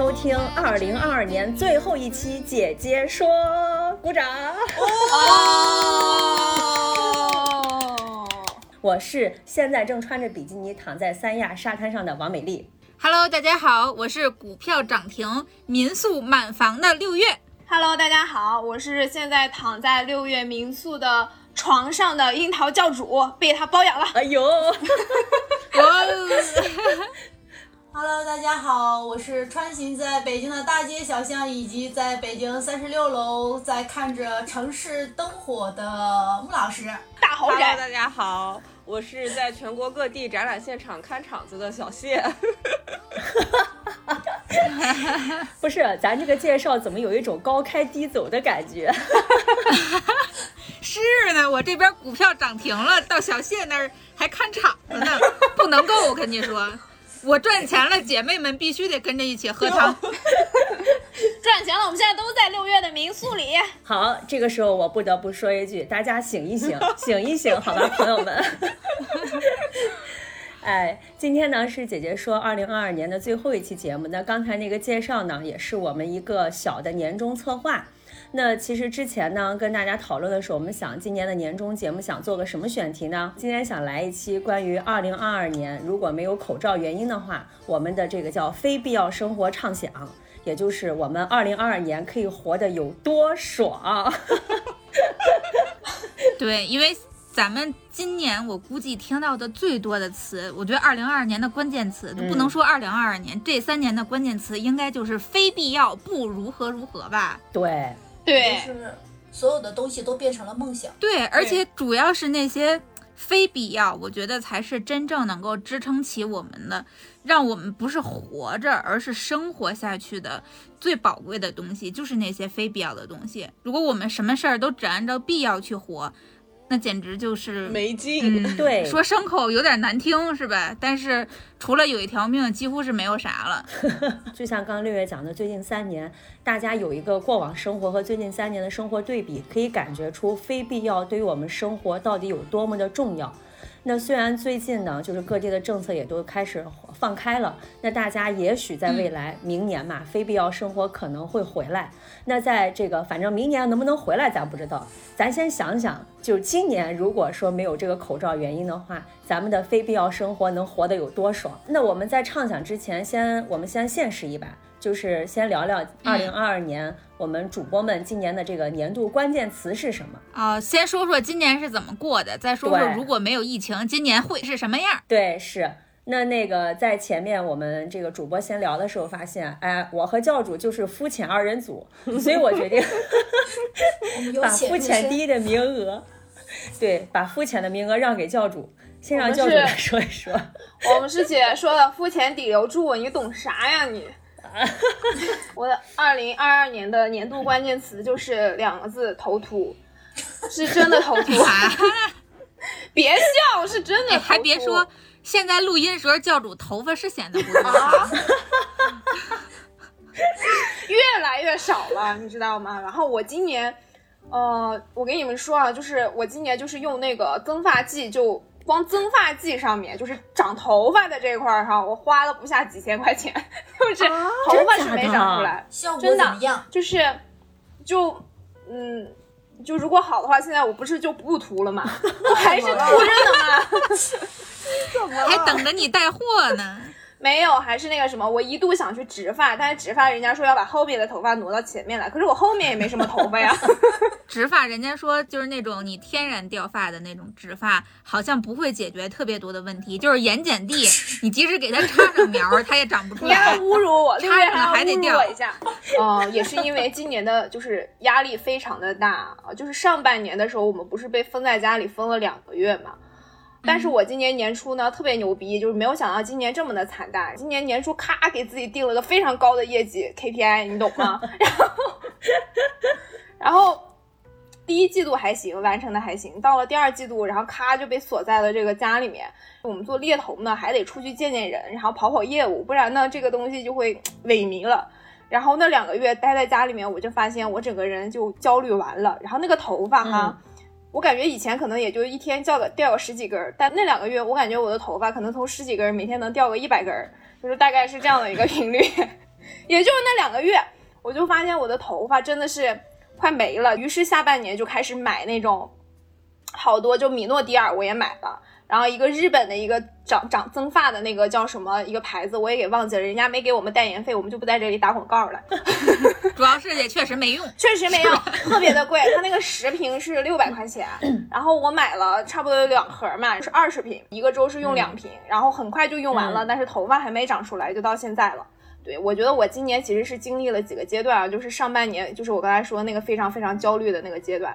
收听二零二二年最后一期，姐姐说，鼓掌。我是现在正穿着比基尼躺在三亚沙滩上的王美丽。Hello，大家好，我是股票涨停、民宿满房的六月。Hello，大家好，我是现在躺在六月民宿的床上的樱桃教主，被他包养了。哎呦 ，Hello，大家好，我是穿行在北京的大街小巷，以及在北京三十六楼在看着城市灯火的穆老师。大豪宅。Hello，大家好，我是在全国各地展览现场看场子的小谢。不是，咱这个介绍怎么有一种高开低走的感觉？是呢，我这边股票涨停了，到小谢那儿还看场子呢，不能够，我跟你说。我赚钱了，姐妹们必须得跟着一起喝汤。赚钱了，我们现在都在六月的民宿里。好，这个时候我不得不说一句，大家醒一醒，醒一醒，好吧，朋友们。哎，今天呢是姐姐说二零二二年的最后一期节目。那刚才那个介绍呢，也是我们一个小的年终策划。那其实之前呢，跟大家讨论的时候，我们想今年的年终节目想做个什么选题呢？今天想来一期关于二零二二年如果没有口罩原因的话，我们的这个叫非必要生活畅想，也就是我们二零二二年可以活得有多爽。对，因为咱们今年我估计听到的最多的词，我觉得二零二二年的关键词都不能说二零二二年这三年的关键词，应该就是非必要不如何如何吧？对。对，就是所有的东西都变成了梦想。对，而且主要是那些非必要，我觉得才是真正能够支撑起我们的，让我们不是活着，而是生活下去的最宝贵的东西，就是那些非必要的东西。如果我们什么事儿都只按照必要去活。那简直就是没劲，对，说牲口有点难听是吧？但是除了有一条命，几乎是没有啥了。就像刚刚六月讲的，最近三年，大家有一个过往生活和最近三年的生活对比，可以感觉出非必要对于我们生活到底有多么的重要。那虽然最近呢，就是各地的政策也都开始放开了，那大家也许在未来明年嘛，非必要生活可能会回来。那在这个反正明年能不能回来咱不知道，咱先想想，就是今年如果说没有这个口罩原因的话，咱们的非必要生活能活得有多爽？那我们在畅想之前，先我们先现实一把。就是先聊聊二零二二年我们主播们今年的这个年度关键词是什么啊？先说说今年是怎么过的，再说说如果没有疫情，今年会是什么样？对，是那那个在前面我们这个主播闲聊的时候发现，哎，我和教主就是肤浅二人组，所以我决定把肤浅第一的名额，对，把肤浅的名额让给教主，先让教主来说一说。我们师姐说的肤浅底留住，你懂啥呀你？我的二零二二年的年度关键词就是两个字：头秃，是真的头秃。别笑，是真的。还别说，现在录音的时候教主头发是显得不秃，越来越少了，你知道吗？然后我今年，呃，我跟你们说啊，就是我今年就是用那个增发剂就。光增发剂上面就是长头发的这块儿哈，我花了不下几千块钱，就是头发是没长出来，效果怎么样？就是，就，嗯，就如果好的话，现在我不是就不涂了吗？我还是涂着呢吗？还等着你带货呢。没有，还是那个什么，我一度想去植发，但是植发人家说要把后面的头发挪到前面来，可是我后面也没什么头发呀。植发人家说就是那种你天然掉发的那种植发，好像不会解决特别多的问题，就是盐碱地，你即使给它插上苗，它也长不出来。你还侮辱我，插上了还得掉一下。哦，也是因为今年的就是压力非常的大啊，就是上半年的时候我们不是被封在家里封了两个月嘛。但是我今年年初呢特别牛逼，就是没有想到今年这么的惨淡。今年年初咔给自己定了个非常高的业绩 KPI，你懂吗？然后，然后第一季度还行，完成的还行。到了第二季度，然后咔就被锁在了这个家里面。我们做猎头呢，还得出去见见人，然后跑跑业务，不然呢这个东西就会萎靡了。然后那两个月待在家里面，我就发现我整个人就焦虑完了。然后那个头发哈。我感觉以前可能也就一天掉个掉个十几根儿，但那两个月我感觉我的头发可能从十几根每天能掉个一百根儿，就是大概是这样的一个 频率。也就是那两个月，我就发现我的头发真的是快没了。于是下半年就开始买那种好多，就米诺地尔我也买了。然后一个日本的一个长长增发的那个叫什么一个牌子，我也给忘记了，人家没给我们代言费，我们就不在这里打广告了。主要是也确实没用，确实没用，特别的贵，它那个十瓶是六百块钱，然后我买了差不多有两盒嘛，是二十瓶，一个周是用两瓶，然后很快就用完了，但是头发还没长出来，就到现在了。对我觉得我今年其实是经历了几个阶段啊，就是上半年就是我刚才说那个非常非常焦虑的那个阶段，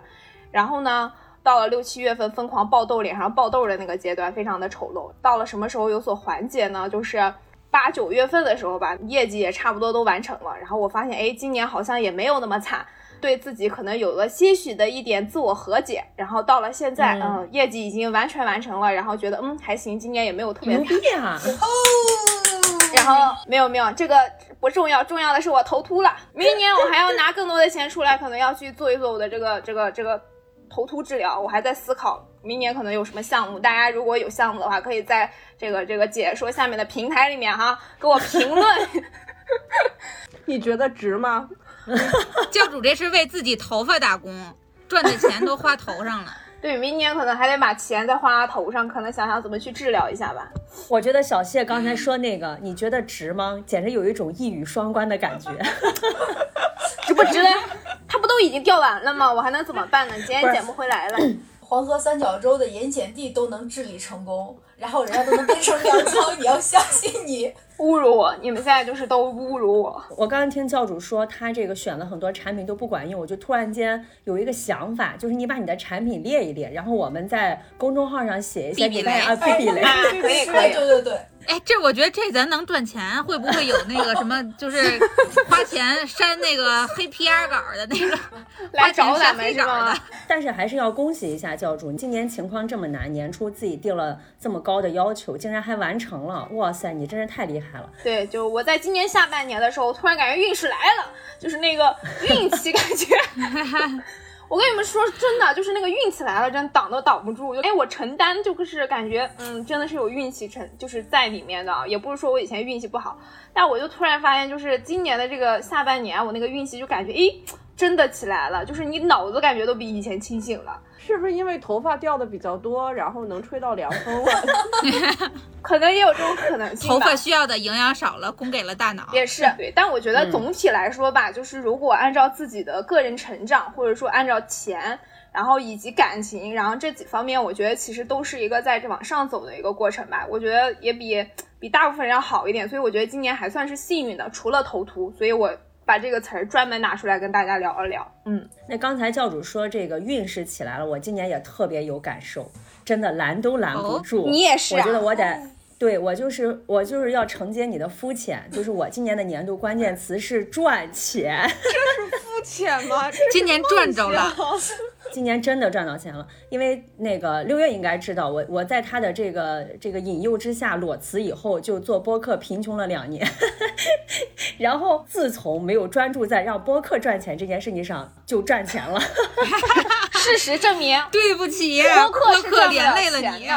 然后呢。到了六七月份，疯狂爆痘，脸上爆痘的那个阶段，非常的丑陋。到了什么时候有所缓解呢？就是八九月份的时候吧，业绩也差不多都完成了。然后我发现，哎，今年好像也没有那么惨，对自己可能有了些许的一点自我和解。然后到了现在，嗯，业绩已经完全完成了，然后觉得，嗯，还行，今年也没有特别惨啊。哦。然后没有没有，这个不重要，重要的是我头秃了。明年我还要拿更多的钱出来，可能要去做一做我的这个这个这个。头秃治疗，我还在思考明年可能有什么项目。大家如果有项目的话，可以在这个这个解说下面的平台里面哈给我评论。你觉得值吗？教主这是为自己头发打工，赚的钱都花头上了。对，明年可能还得把钱再花头上，可能想想怎么去治疗一下吧。我觉得小谢刚才说那个，你觉得值吗？简直有一种一语双关的感觉。值不值？它不都已经掉完了吗？我还能怎么办呢？捡也捡不回来了。黄河三角洲的盐碱地都能治理成功，然后人家都能变成粮仓，你要相信你。侮辱我！你们现在就是都侮辱我。我刚刚听教主说他这个选了很多产品都不管用，我就突然间有一个想法，就是你把你的产品列一列，然后我们在公众号上写一些比雷啊，比 雷。可以可以，对对对。哎，这我觉得这咱能赚钱，会不会有那个什么，就是 花钱删那个黑 PR 稿的那个，来找咱们是吗？但是还是要恭喜一下教主，今年情况这么难，年初自己定了这么高的要求，竟然还完成了，哇塞，你真是太厉害了。对，就我在今年下半年的时候，突然感觉运势来了，就是那个运气感觉。我跟你们说真的，就是那个运气来了，真挡都挡不住。哎，我承担就是感觉，嗯，真的是有运气成，就是在里面的。也不是说我以前运气不好，但我就突然发现，就是今年的这个下半年，我那个运气就感觉，哎，真的起来了。就是你脑子感觉都比以前清醒了。是不是因为头发掉的比较多，然后能吹到凉风了？可能也有这种可能性。头发需要的营养少了，供给了大脑。也是对，但我觉得总体来说吧，就是如果按照自己的个人成长，或者说按照钱，然后以及感情，然后这几方面，我觉得其实都是一个在这往上走的一个过程吧。我觉得也比比大部分人要好一点，所以我觉得今年还算是幸运的，除了头秃，所以我。把这个词儿专门拿出来跟大家聊一聊。嗯，那刚才教主说这个运势起来了，我今年也特别有感受，真的拦都拦不住。你也是，我觉得我得，对我就是我就是要承接你的肤浅，就是我今年的年度关键词是赚钱。这是肤浅吗？今年赚着了。今年真的赚到钱了，因为那个六月应该知道，我我在他的这个这个引诱之下裸辞以后，就做播客贫穷了两年，然后自从没有专注在让播客赚钱这件事情上，就赚钱了。事实证明，对不起，播客连累了你，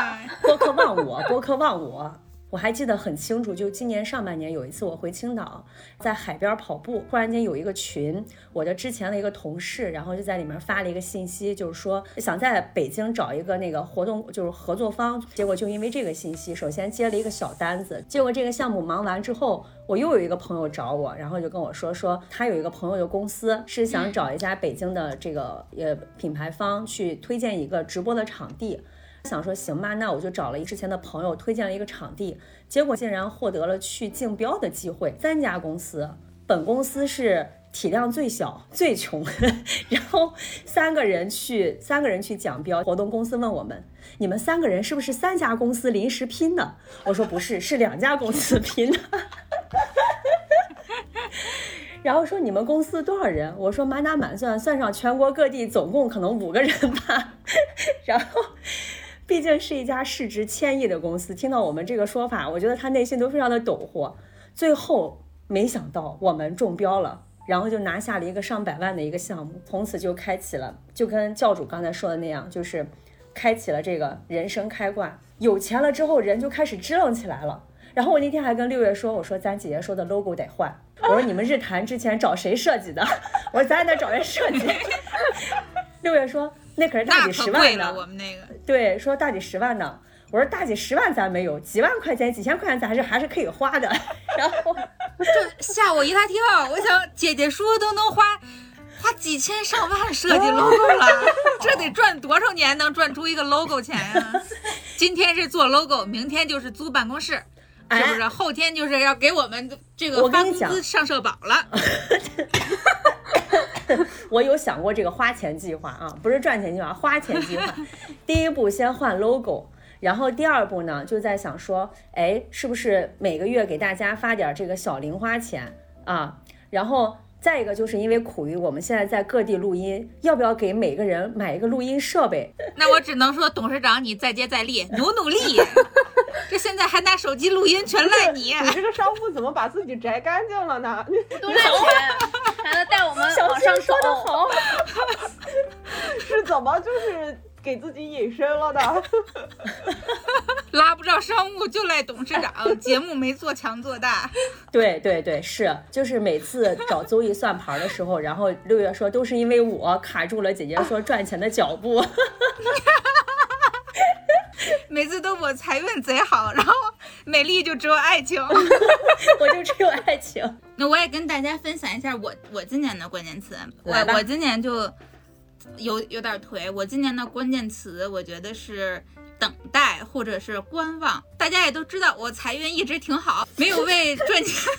播客忘我，播客忘我。我还记得很清楚，就今年上半年有一次，我回青岛，在海边跑步，忽然间有一个群，我的之前的一个同事，然后就在里面发了一个信息，就是说想在北京找一个那个活动，就是合作方。结果就因为这个信息，首先接了一个小单子。结果这个项目忙完之后，我又有一个朋友找我，然后就跟我说，说他有一个朋友的公司是想找一家北京的这个呃品牌方去推荐一个直播的场地。想说行吧，那我就找了一之前的朋友推荐了一个场地，结果竟然获得了去竞标的机会。三家公司，本公司是体量最小、最穷，然后三个人去三个人去讲标，活动公司问我们，你们三个人是不是三家公司临时拼的？我说不是，是两家公司拼的。然后说你们公司多少人？我说满打满算，算上全国各地，总共可能五个人吧。然后，毕竟是一家市值千亿的公司，听到我们这个说法，我觉得他内心都非常的抖豁。最后没想到我们中标了，然后就拿下了一个上百万的一个项目，从此就开启了，就跟教主刚才说的那样，就是开启了这个人生开挂。有钱了之后，人就开始支棱起来了。然后我那天还跟六月说，我说咱姐姐说的 logo 得换。我说你们日坛之前找谁设计的？我说咱也得找人设计。六月说那可是大几十万呢。我们那个对，说大几十万呢。我说大几十万咱没有，几万块钱、几千块钱咱还是还是可以花的。然后 就吓我一大跳，我想姐姐说都能花花几千上万设计 logo 了，这得赚多少年能赚出一个 logo 钱呀？今天是做 logo，明天就是租办公室。是不是后天就是要给我们这个发工资上社保了？我有想过这个花钱计划啊，不是赚钱计划，花钱计划。第一步先换 logo，然后第二步呢，就在想说，哎，是不是每个月给大家发点这个小零花钱啊？然后。再一个就是因为苦于我们现在在各地录音，要不要给每个人买一个录音设备？那我只能说，董事长你再接再厉，努努力。这现在还拿手机录音，全赖你。你这个商户怎么把自己摘干净了呢？都赖钱，还能带我们往上说的好，是怎么就是？给自己隐身了的，拉不着商务就赖董事长，节目没做强做大。对对对，是，就是每次找邹毅算盘的时候，然后六月说都是因为我卡住了姐姐说赚钱的脚步，每次都我财运贼好，然后美丽就只有爱情，我就只有爱情。那我也跟大家分享一下我我今年的关键词，我我今年就。有有点颓，我今年的关键词我觉得是等待或者是观望。大家也都知道，我财运一直挺好，没有为赚钱，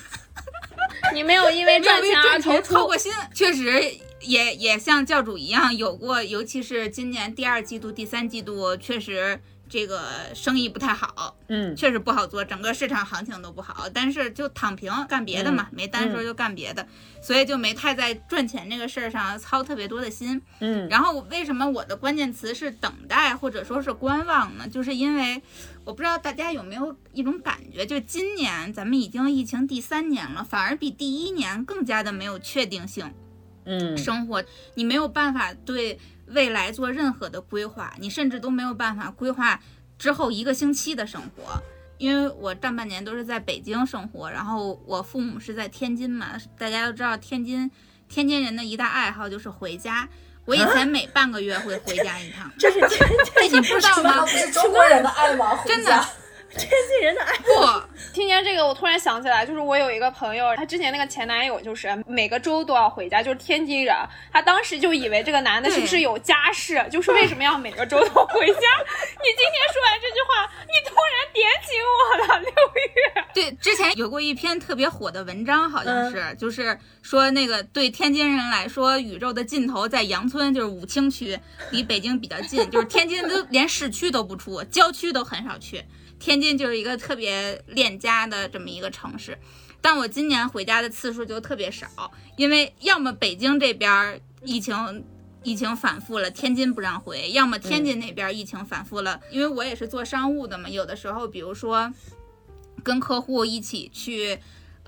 你没有因为赚钱而操过心，确实也也像教主一样有过，尤其是今年第二季度、第三季度，确实。这个生意不太好，嗯，确实不好做，整个市场行情都不好。但是就躺平干别的嘛，没单时候就干别的，所以就没太在赚钱这个事儿上操特别多的心，嗯。然后为什么我的关键词是等待或者说是观望呢？就是因为我不知道大家有没有一种感觉，就今年咱们已经疫情第三年了，反而比第一年更加的没有确定性，嗯，生活你没有办法对。未来做任何的规划，你甚至都没有办法规划之后一个星期的生活，因为我上半年都是在北京生活，然后我父母是在天津嘛，大家都知道天津，天津人的一大爱好就是回家，我以前每半个月会回家一趟，这是天津，你不知道吗？是中国人的爱吗？真的。天津人的爱不，听见这个，我突然想起来，就是我有一个朋友，她之前那个前男友就是每个周都要回家，就是天津人。她当时就以为这个男的是不是有家室，就是为什么要每个周都回家？你今天说完这句话，你突然点醒我了，六月。对，之前有过一篇特别火的文章，好像是，就是说那个对天津人来说，宇宙的尽头在杨村，就是武清区，离北京比较近，就是天津都连市区都不出，郊区都很少去。天津就是一个特别恋家的这么一个城市，但我今年回家的次数就特别少，因为要么北京这边疫情疫情反复了，天津不让回；要么天津那边疫情反复了，因为我也是做商务的嘛，有的时候比如说跟客户一起去。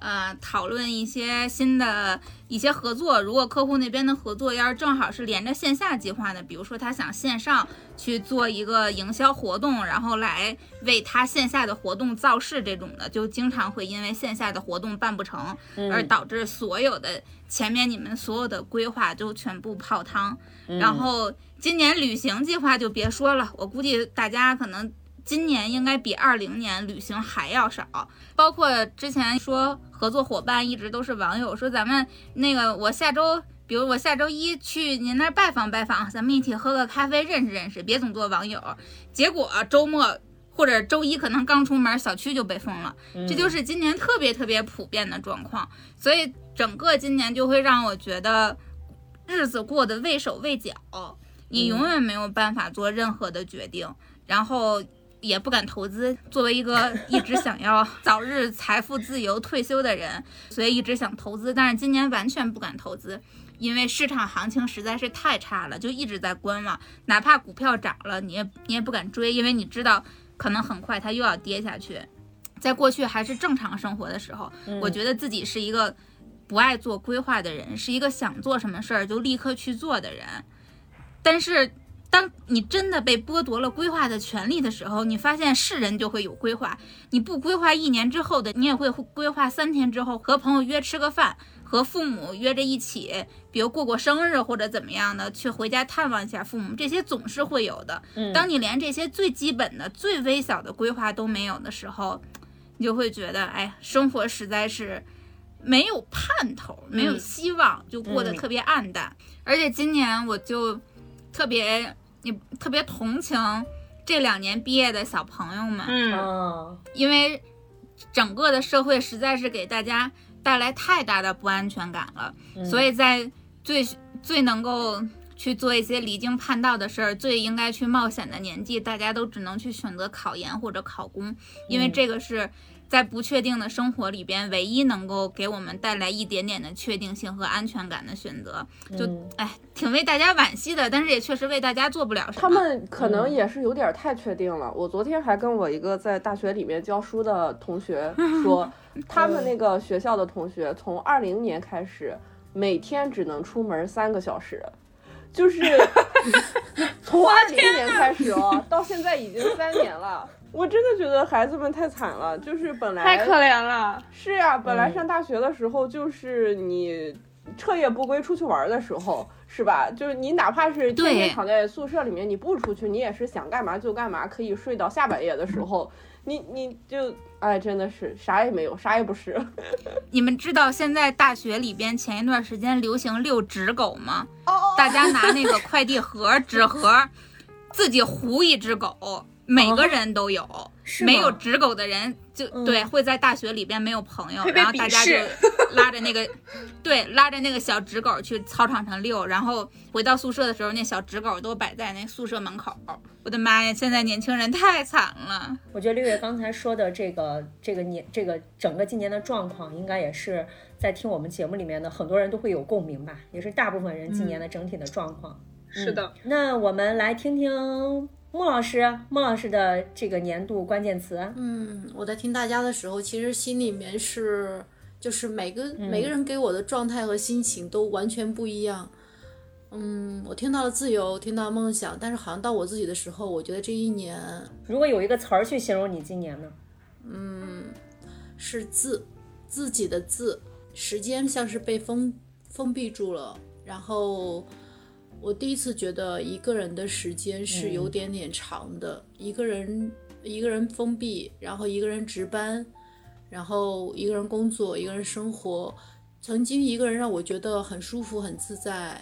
呃，讨论一些新的一些合作。如果客户那边的合作要是正好是连着线下计划的，比如说他想线上去做一个营销活动，然后来为他线下的活动造势这种的，就经常会因为线下的活动办不成，而导致所有的前面你们所有的规划就全部泡汤。然后今年旅行计划就别说了，我估计大家可能。今年应该比二零年旅行还要少，包括之前说合作伙伴一直都是网友，说咱们那个我下周，比如我下周一去您那儿拜访拜访，咱们一起喝个咖啡认识认识，别总做网友。结果周末或者周一可能刚出门，小区就被封了，嗯这就是今年特别特别普遍的状况。所以整个今年就会让我觉得日子过得畏手畏脚，你永远没有办法做任何的决定，然后。也不敢投资。作为一个一直想要早日财富自由退休的人，所以一直想投资，但是今年完全不敢投资，因为市场行情实在是太差了，就一直在观望。哪怕股票涨了，你也你也不敢追，因为你知道可能很快它又要跌下去。在过去还是正常生活的时候，我觉得自己是一个不爱做规划的人，是一个想做什么事儿就立刻去做的人。但是，当你真的被剥夺了规划的权利的时候，你发现是人就会有规划。你不规划一年之后的，你也会规划三天之后和朋友约吃个饭，和父母约着一起，比如过过生日或者怎么样的，去回家探望一下父母，这些总是会有的。当你连这些最基本的、最微小的规划都没有的时候，你就会觉得，哎，生活实在是没有盼头，没有希望，就过得特别暗淡。而且今年我就特别，你特别同情这两年毕业的小朋友们，嗯，嗯。因为整个的社会实在是给大家带来太大的不安全感了，所以在最最能够去做一些离经叛道的事儿，最应该去冒险的年纪，大家都只能去选择考研或者考公，因为这个是。在不确定的生活里边，唯一能够给我们带来一点点的确定性和安全感的选择，就嗯哎，挺为大家惋惜的，但是也确实为大家做不了什么。他们可能也是有点太确定了。我昨天还跟我一个在大学里面教书的同学 说，他们那个学校的同学从二零年开始，每天只能出门三个小时，就是 从二零年开始哦，到现在已经三年了。我真的觉得孩子们太惨了，就是本来太可怜了。是呀、本来上大学的时候就是你彻夜不归出去玩的时候，是吧？就是你哪怕是天天躺在宿舍里面，你不出去，你也是想干嘛就干嘛，可以睡到下半夜的时候，你你就哎，真的是啥也没有，啥也不是。你们知道现在大学里边前一段时间流行遛纸狗吗？哦大家拿那个快递盒、纸盒，自己糊一只狗，每个人都有。没有直狗的人就、嗯对会在大学里边没有朋友，然后大家就拉着那个对拉着那个小直狗去操场上遛，然后回到宿舍的时候，那小直狗都摆在那宿舍门口。我的妈呀，现在年轻人太惨了。我觉得六月刚才说的这个这个年这个整个今年的状况，应该也是在听我们节目里面的很多人都会有共鸣吧，也是大部分人今年的整体的状况。是的，那我们来听听穆老师，穆老师的这个年度关键词。嗯，我在听大家的时候，其实心里面是，就是每个、每个人给我的状态和心情都完全不一样。嗯，我听到了自由，听到了梦想，但是好像到我自己的时候，我觉得这一年如果有一个词儿去形容你今年呢？嗯是自自己的自，时间像是被封封闭住了。然后我第一次觉得一个人的时间是有点点长的，一个人一个人封闭，然后一个人值班，然后一个人工作，一个人生活。曾经一个人让我觉得很舒服、很自在，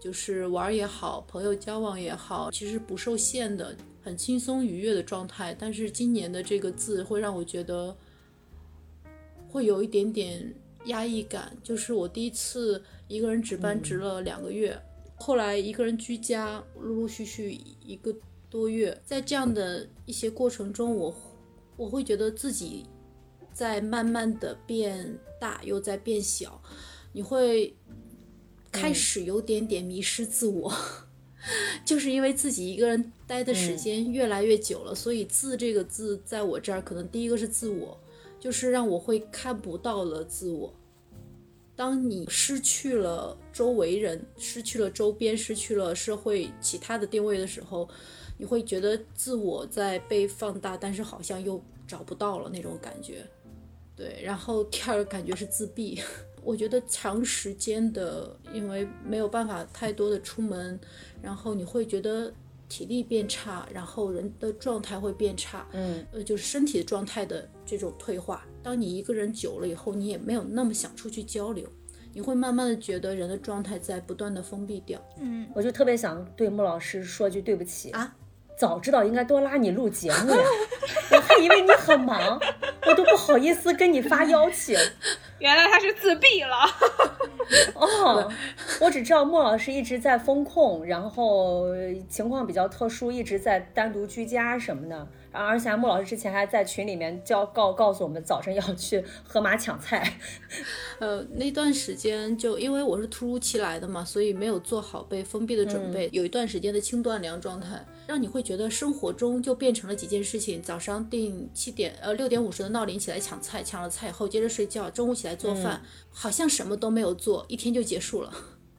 就是玩儿也好，朋友交往也好，其实不受限的，很轻松愉悦的状态。但是今年的这个字会让我觉得。会有一点点压抑感，就是我第一次一个人值班值了两个月，后来一个人居家，陆陆续续一个多月，在这样的一些过程中，我我会觉得自己在慢慢的变大，又在变小，你会开始有点点迷失自我。就是因为自己一个人待的时间越来越久了，所以“自”这个字在我这儿，可能第一个是自我，就是让我会看不到了自我。当你失去了周围人，失去了周边，失去了社会其他的定位的时候，你会觉得自我在被放大，但是好像又找不到了那种感觉。对，然后第二个感觉是自闭。我觉得长时间的，因为没有办法太多的出门，然后你会觉得体力变差，然后人的状态会变差，嗯，呃，就是身体状态的这种退化。当你一个人久了以后，你也没有那么想出去交流，你会慢慢的觉得人的状态在不断的封闭掉。嗯，我就特别想对穆老师说句对不起啊，早知道应该多拉你录节目呀，我还以为你很忙，我都不好意思跟你发邀请。原来他是自闭了。哦，我只知道莫老师一直在风控，然后情况比较特殊，一直在单独居家什么的。而且莫老师之前还在群里面教告告诉我们，早晨要去河马抢菜。呃，那段时间就因为我是突如其来的嘛，所以没有做好被封闭的准备，有一段时间的轻断粮状态，让你会觉得生活中就变成了几件事情：早上定七点呃六点五十的闹铃起来抢菜，抢了菜以后接着睡觉，中午起来做饭，好像什么都没有做，一天就结束了。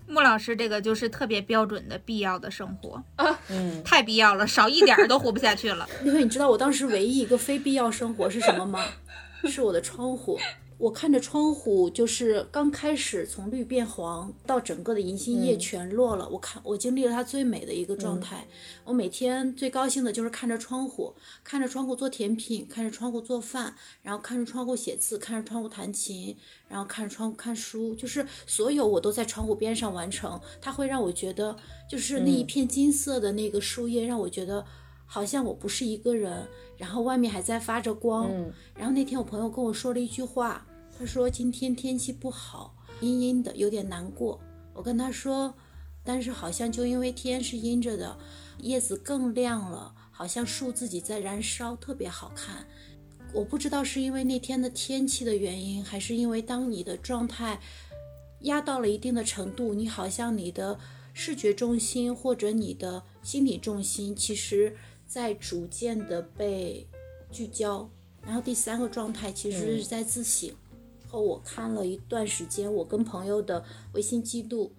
穆老师这个就是特别标准的必要的生活，嗯，太必要了，少一点儿都活不下去了。因为你知道我当时唯一一个非必要生活是什么吗？是我的窗户。我看着窗户，就是刚开始从绿变黄，到整个的银杏叶全落了。我看我经历了它最美的一个状态。我每天最高兴的就是看着窗户，看着窗户做甜品，看着窗户做饭，然后看着窗户写字，看着窗户弹琴，然后看着窗户看书，就是所有我都在窗户边上完成。它会让我觉得，就是那一片金色的那个树叶，让我觉得好像我不是一个人，然后外面还在发着光。然后那天我朋友跟我说了一句话。他说今天天气不好，阴阴的，有点难过。我跟他说，但是好像就因为天是阴着的，叶子更亮了，好像树自己在燃烧，特别好看。我不知道是因为那天的天气的原因，还是因为当你的状态压到了一定的程度，你好像你的视觉重心或者你的心理重心，其实在逐渐的被聚焦。然后第三个状态其实是在自省。后我看了一段时间我跟朋友的微信记录，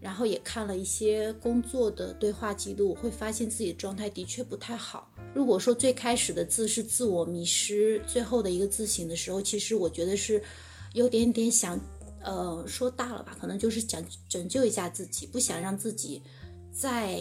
然后也看了一些工作的对话记录，会发现自己的状态的确不太好。如果说最开始的字是自我迷失，最后的一个自省的时候，其实我觉得是有点点想，呃，说大了吧，可能就是想拯救一下自己，不想让自己再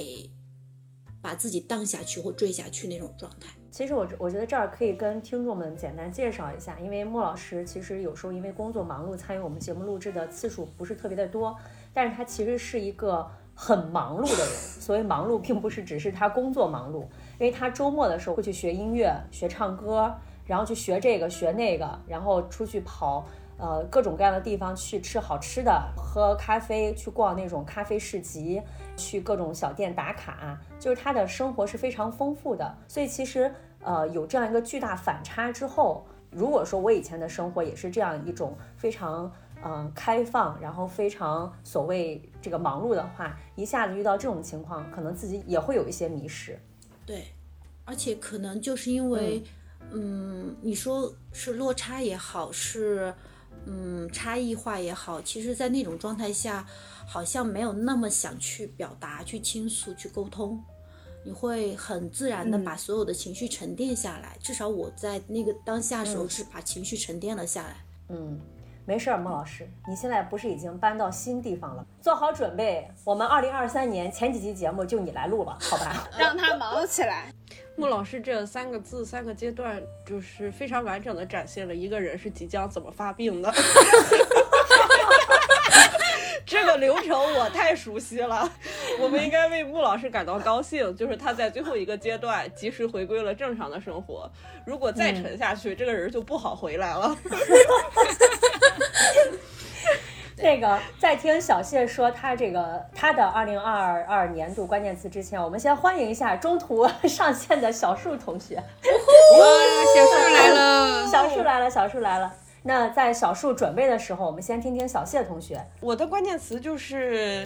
把自己荡下去或坠下去那种状态。其实我我觉得这儿可以跟听众们简单介绍一下，因为莫老师其实有时候因为工作忙碌，参与我们节目录制的次数不是特别的多，但是他其实是一个很忙碌的人。所谓忙碌，并不是只是他工作忙碌，因为他周末的时候会去学音乐、学唱歌，然后去学这个学那个，然后出去跑呃各种各样的地方去吃好吃的、喝咖啡、去逛那种咖啡市集、去各种小店打卡，就是他的生活是非常丰富的。所以其实呃有这样一个巨大反差之后，如果说我以前的生活也是这样一种非常嗯、开放，然后非常所谓这个忙碌的话，一下子遇到这种情况，可能自己也会有一些迷失。对，而且可能就是因为，嗯，你说是落差也好，是嗯差异化也好，其实，在那种状态下，好像没有那么想去表达、去倾诉、去沟通，你会很自然的把所有的情绪沉淀下来。至少我在那个当下时候是把情绪沉淀了下来。嗯，没事儿，孟老师，你现在不是已经搬到新地方了？做好准备，我们二零二三年前几期节目就你来录了，好吧？让他忙起来。穆老师这三个字三个阶段，就是非常完整的展现了一个人是即将怎么发病的。这个流程我太熟悉了，我们应该为穆老师感到高兴，就是他在最后一个阶段及时回归了正常的生活。如果再沉下去，这个人就不好回来了。那个在听小谢说他这个他的二零二二年度关键词之前，我们先欢迎一下中途 上线的小树同学。哇，小树来了！小树来了，小树来了。那在小树准备的时候，我们先听听小谢同学。我的关键词就是，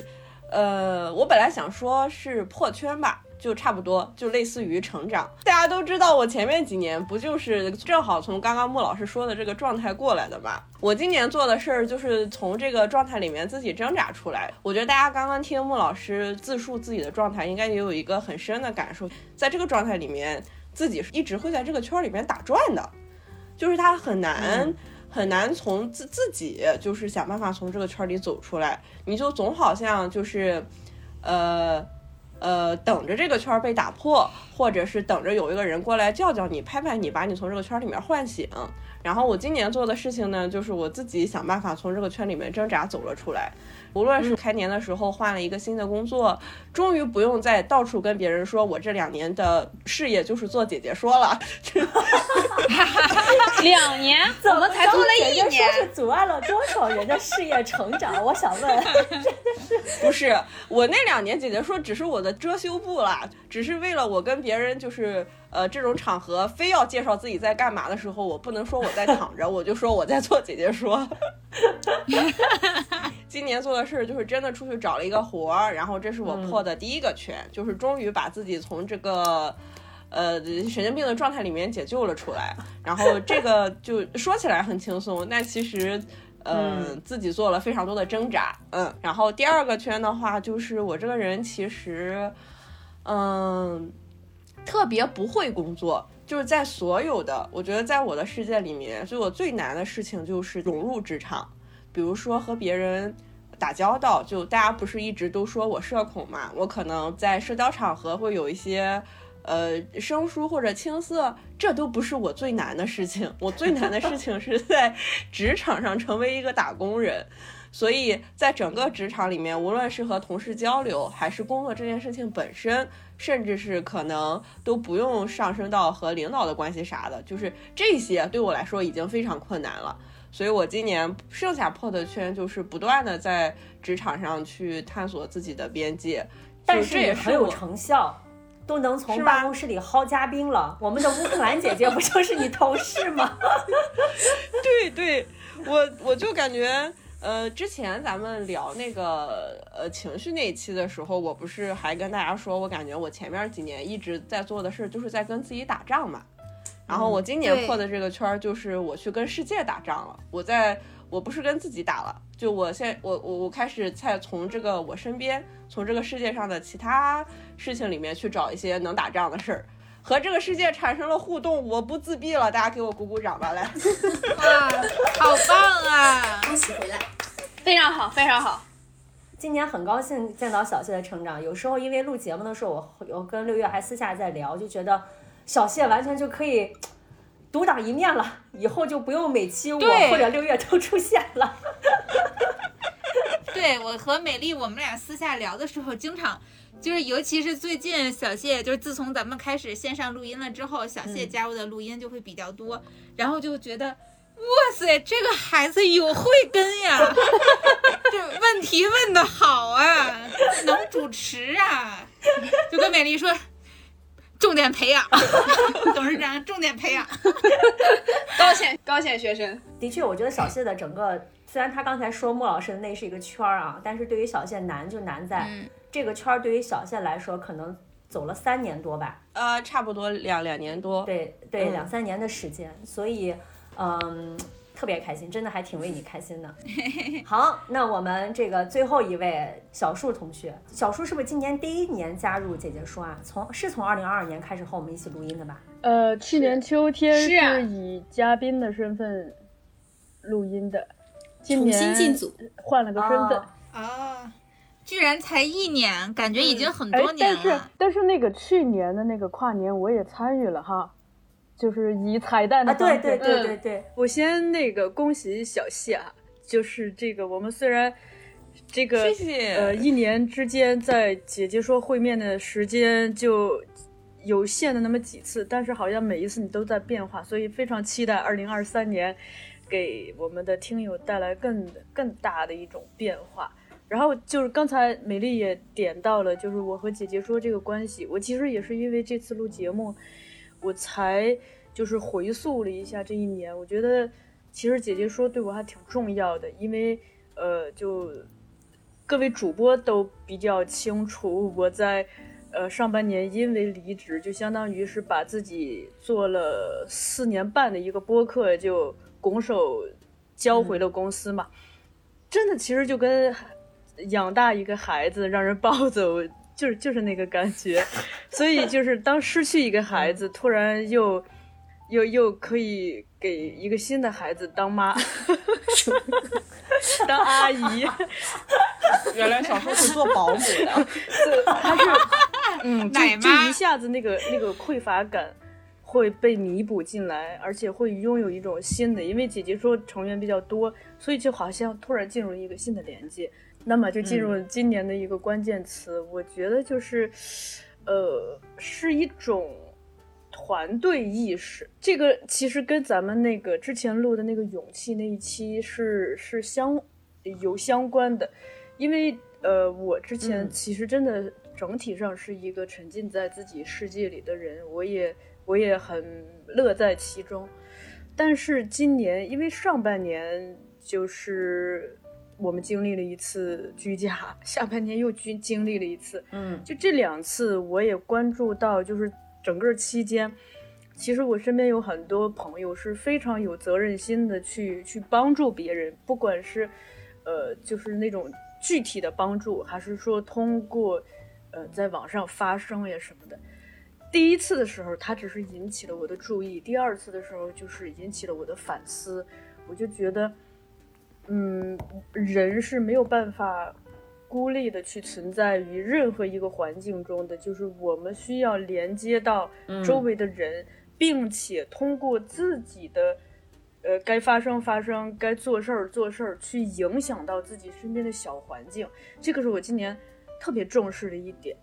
呃，我本来想说是破圈吧，就差不多，就类似于成长。大家都知道，我前面几年不就是正好从刚刚穆老师说的这个状态过来的嘛？我今年做的事儿就是从这个状态里面自己挣扎出来。我觉得大家刚刚听穆老师自述自己的状态，应该也有一个很深的感受，在这个状态里面，自己是一直会在这个圈里面打转的，就是他很难。很难从自自己就是想办法从这个圈里走出来，你就总好像就是，呃，呃，等着这个圈儿被打破，或者是等着有一个人过来叫叫你、拍拍你，把你从这个圈儿里面唤醒。然后我今年做的事情呢，就是我自己想办法从这个圈里面挣扎走了出来。无论是开年的时候换了一个新的工作，终于不用再到处跟别人说我这两年的事业就是做姐姐说了。两年，怎么才做了一说年，是阻碍了多少人的事业成长？我想问，真的是不是我那两年姐姐说只是我的遮羞布啦，只是为了我跟别人就是呃这种场合非要介绍自己在干嘛的时候，我不能说我在躺着，我就说我在做姐姐说。今年做的事儿就是真的出去找了一个活儿，然后这是我破的第一个圈，就是终于把自己从这个。呃，神经病的状态里面解救了出来，然后这个就说起来很轻松，但其实，呃，自己做了非常多的挣扎，嗯，然后第二个圈的话，就是我这个人其实，嗯，别不会工作，就是在所有的，我觉得在我的世界里面，就我最难的事情就是融入职场，比如说和别人打交道，就大家不是一直都说我社恐嘛，我可能在社交场合会有一些。呃，生疏或者青涩，这都不是我最难的事情。我最难的事情是在职场上成为一个打工人。所以在整个职场里面，无论是和同事交流，还是工作这件事情本身，甚至是可能都不用上升到和领导的关系啥的，就是这些对我来说已经非常困难了。所以我今年剩下破的圈就是不断的在职场上去探索自己的边界，但是也很有成效。都能从办公室里薅嘉宾了，我们的乌克兰姐姐不就是你同事吗？对对，我我就感觉，呃，之前咱们聊那个呃情绪那一期的时候，我不是还跟大家说，我感觉我前面几年一直在做的事，就是在跟自己打仗嘛。然后我今年破的这个圈儿，就是我去跟世界打仗了。我在我不是跟自己打了，就我现我我我开始在从这个我身边，从这个世界上的其他事情里面去找一些能打仗的事儿。和这个世界产生了互动，我不自闭了，大家给我鼓鼓掌吧，来！哇，好棒啊！恭喜回来！非常好，非常好。今年很高兴见到小谢的成长。有时候因为录节目的时候，我我跟六月还私下在聊，就觉得小谢完全就可以独当一面了，以后就不用每期我或者六月都出现了。对我和美丽，我们俩私下聊的时候，经常就是，尤其是最近小谢，就是自从咱们开始线上录音了之后，小谢加入的录音就会比较多，然后就觉得，哇塞，这个孩子有慧根呀，这问题问的好啊，能主持啊，就跟美丽说。重点培养，董事长重点培养。高显高显学生，的确，我觉得小谢的整个，虽然他刚才说莫老师的那是一个圈儿啊，但是对于小谢难就难在、嗯这个圈儿，对于小谢来说可能走了三年多吧，呃，差不多两两年多。对对，嗯两三年的时间，所以嗯，特别开心，真的还挺为你开心的。好，那我们这个最后一位小树同学，小树是不是今年第一年加入姐姐说啊？从是从二零二二年开始和我们一起录音的吧？呃，去年秋天是以嘉宾的身份录音的，今重年新进组，换了个身份。哦哦，居然才一年，感觉已经很哎多，年了但是。但是那个去年的那个跨年我也参与了哈，就是以彩蛋的啊，方式。对对对嗯对对，我先那个恭喜小谢啊，就是这个我们虽然这个谢谢呃一年之间在姐姐说会面的时间就有限的那么几次，但是好像每一次你都在变化，所以非常期待二零二三年给我们的听友带来更更大的一种变化。然后就是刚才美丽也点到了，就是我和姐姐说这个关系，我其实也是因为这次录节目，我才就是回溯了一下这一年，我觉得其实姐姐说对我还挺重要的，因为呃，就各位主播都比较清楚，我在呃上半年因为离职，就相当于是把自己做了四年半的一个播客就拱手交回了公司嘛，真的其实就跟养大一个孩子让人抱走。就是就是那个感觉，所以就是当失去一个孩子，突然又又又可以给一个新的孩子当妈，当阿姨，原来小时候是做保姆的，他是 嗯，就就奶妈一下子那个那个匮乏感会被弥补进来，而且会拥有一种新的，因为姐姐说成员比较多，所以就好像突然进入一个新的连接。那么就进入今年的一个关键词，我觉得就是，呃，是一种团队意识。这个其实跟咱们那个之前录的那个勇气那一期是是相有相关的，因为呃，我之前嗯其实真的整体上是一个沉浸在自己世界里的人，我也我也很乐在其中。但是今年因为上半年就是我们经历了一次居家，下半年又经经历了一次，嗯就这两次，我也关注到，就是整个期间，其实我身边有很多朋友是非常有责任心的去去帮助别人，不管是呃就是那种具体的帮助，还是说通过呃在网上发声呀什么的。第一次的时候，他只是引起了我的注意；第二次的时候，就是引起了我的反思。我就觉得，嗯，人是没有办法孤立的去存在于任何一个环境中的，就是我们需要连接到周围的人，并且通过自己的。呃，该发生发生，该做事儿做事儿，去影响到自己身边的小环境，这个是我今年特别重视的一点。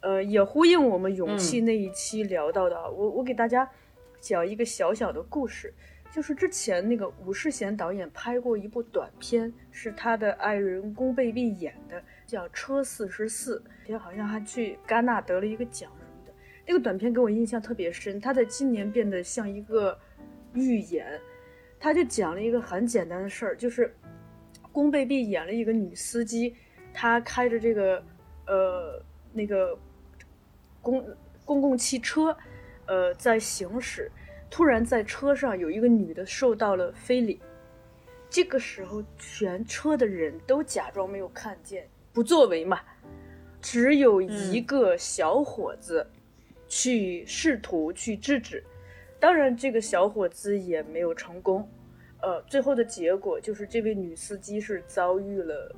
呃，也呼应我们勇气那一期聊到的啊，我我给大家讲一个小小的故事，就是之前那个吴世贤导演拍过一部短片，是他的爱人宫贝碧演的，叫《车四十四》，也好像还去戛纳得了一个奖什么的。那个短片给我印象特别深，他在今年变得像一个预言。他就讲了一个很简单的事儿，就是宫贝碧演了一个女司机，她开着这个呃那个公公共汽车，呃在行驶，突然在车上有一个女的受到了非礼，这个时候全车的人都假装没有看见，不作为嘛，只有一个小伙子去试图去制止。当然，这个小伙子也没有成功，呃，最后的结果就是这位女司机是遭遇了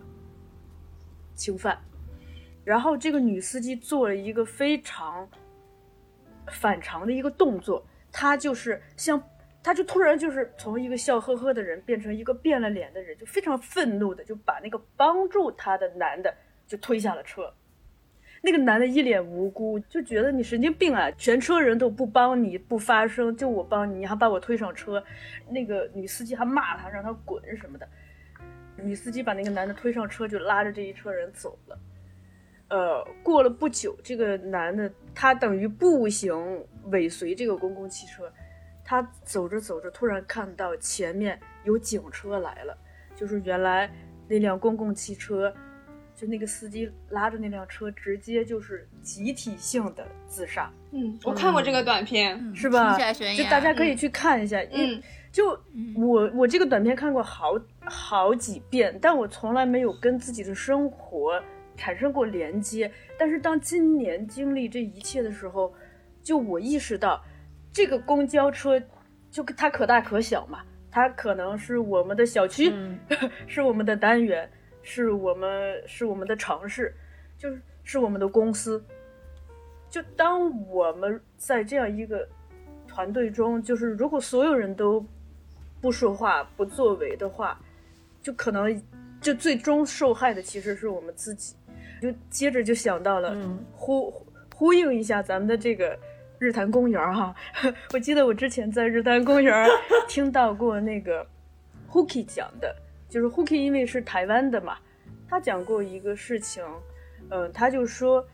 侵犯，然后这个女司机做了一个非常反常的一个动作，他就是像，他就突然就是从一个笑呵呵的人变成一个变了脸的人，就非常愤怒的就把那个帮助他的男的就推下了车。那个男的一脸无辜，就觉得你神经病啊！全车人都不帮你，不发声，就我帮你，你还把我推上车。那个女司机还骂他，让他滚什么的。女司机把那个男的推上车，就拉着这一车人走了。呃，过了不久，这个男的他等于步行尾随这个公共汽车，他走着走着，突然看到前面有警车来了，就是原来那辆公共汽车。就那个司机拉着那辆车，直接就是集体性的自杀。嗯，我看过这个短片，嗯是吧就大家可以去看一下。嗯，就我我这个短片看过好好几遍，但我从来没有跟自己的生活产生过连接。但是当今年经历这一切的时候，就我意识到，这个公交车就它可大可小嘛，它可能是我们的小区，嗯 是我们的单元。是我们是我们的城市，就是是我们的公司。就当我们在这样一个团队中，就是如果所有人都不说话、不作为的话，就可能就最终受害的其实是我们自己。就接着就想到了嗯。呼呼应一下咱们的这个日坛公园哈、我记得我之前在日坛公园 听到过那个 Hooky 讲的。就是 Hooky 因为是台湾的嘛，他讲过一个事情，嗯、呃，他就说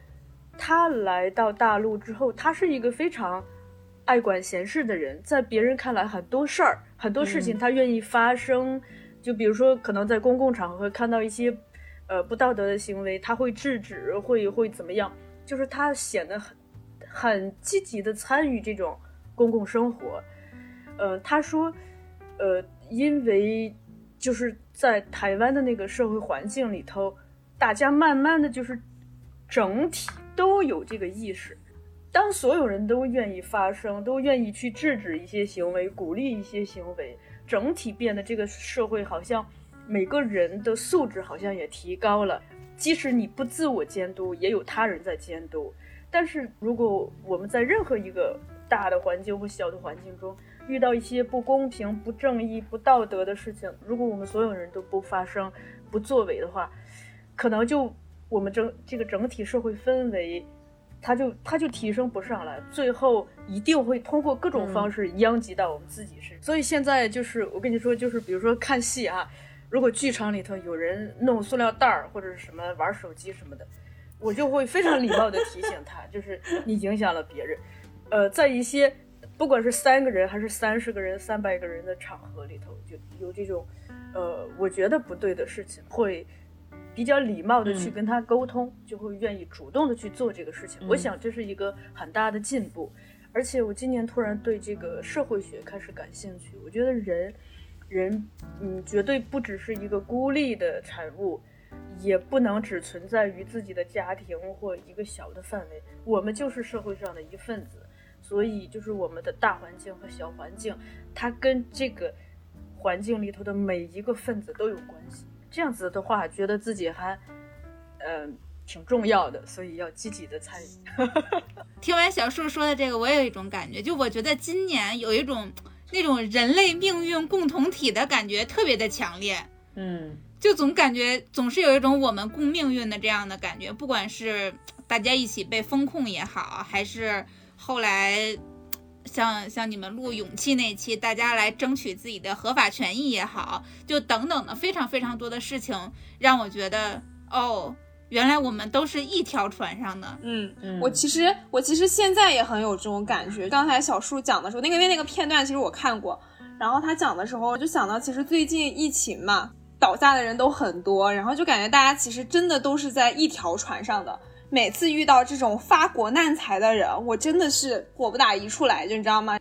他来到大陆之后，他是一个非常爱管闲事的人，在别人看来很多事儿、很多事情他愿意发生，嗯、就比如说可能在公共场合看到一些呃不道德的行为，他会制止，会会怎么样，就是他显得很很积极的参与这种公共生活。呃，他说，呃，因为。就是在台湾的那个社会环境里头，大家慢慢的就是整体都有这个意识。当所有人都愿意发声，都愿意去制止一些行为，鼓励一些行为，整体变得这个社会好像每个人的素质好像也提高了。即使你不自我监督，也有他人在监督。但是如果我们在任何一个大的环境或小的环境中，遇到一些不公平、不正义、不道德的事情，如果我们所有人都不发声、不作为的话，可能就我们整这个整体社会氛围，它就它就提升不上来，最后一定会通过各种方式殃及到我们自己身上。所以现在就是我跟你说，就是比如说看戏啊，如果剧场里头有人弄塑料袋儿或者是什么玩手机什么的，我就会非常礼貌的提醒他，就是你影响了别人。呃，在一些不管是三个人还是三十个人、三百个人的场合里头，就有这种呃，我觉得不对的事情，会比较礼貌的去跟他沟通，就会愿意主动的去做这个事情。我想这是一个很大的进步。而且我今年突然对这个社会学开始感兴趣，我觉得人，人，嗯，绝对不只是一个孤立的产物，也不能只存在于自己的家庭或一个小的范围，我们就是社会上的一份子。所以，就是我们的大环境和小环境，它跟这个环境里头的每一个分子都有关系。这样子的话，觉得自己还，嗯、挺重要的，所以要积极的参与。听完小树说的这个，我有一种感觉，就我觉得今年有一种那种人类命运共同体的感觉特别的强烈，嗯。就总感觉总是有一种我们共命运的这样的感觉，不管是大家一起被风控也好，还是后来像像你们录勇气那期，大家来争取自己的合法权益也好，就等等的非常非常多的事情，让我觉得哦，原来我们都是一条船上的。嗯，嗯，我其实我其实现在也很有这种感觉。刚才小树讲的时候，那个因为那个片段其实我看过，然后他讲的时候，我就想到其实最近疫情嘛，倒下的人都很多，然后就感觉大家其实真的都是在一条船上的。每次遇到这种发国难财的人，我真的是火不打一处来，就你知道吗？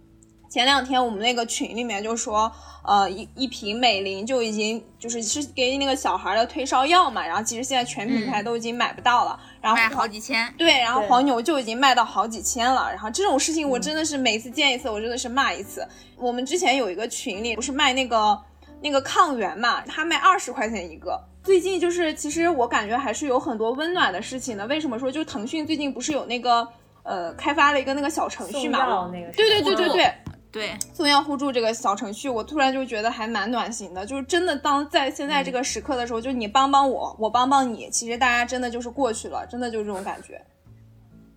前两天我们那个群里面就说，呃，一一瓶美林就已经就是是给那个小孩的退烧药嘛，然后其实现在全品牌都已经买不到了，然后卖好几千，对，然后黄牛就已经卖到好几千了。然后这种事情，我真的是每次见一次，我真的是骂一次。我们之前有一个群里不是卖那个那个抗原嘛，他卖二十块钱一个。最近就是，其实我感觉还是有很多温暖的事情的。为什么说？就腾讯最近不是有那个呃开发了一个那个小程序嘛？药那个对对对对对，对，送药互助这个小程序，我突然就觉得还蛮暖心的。就是真的，当在现在这个时刻的时候，就你帮帮我，我帮帮你，其实大家真的就是过去了，真的就是这种感觉。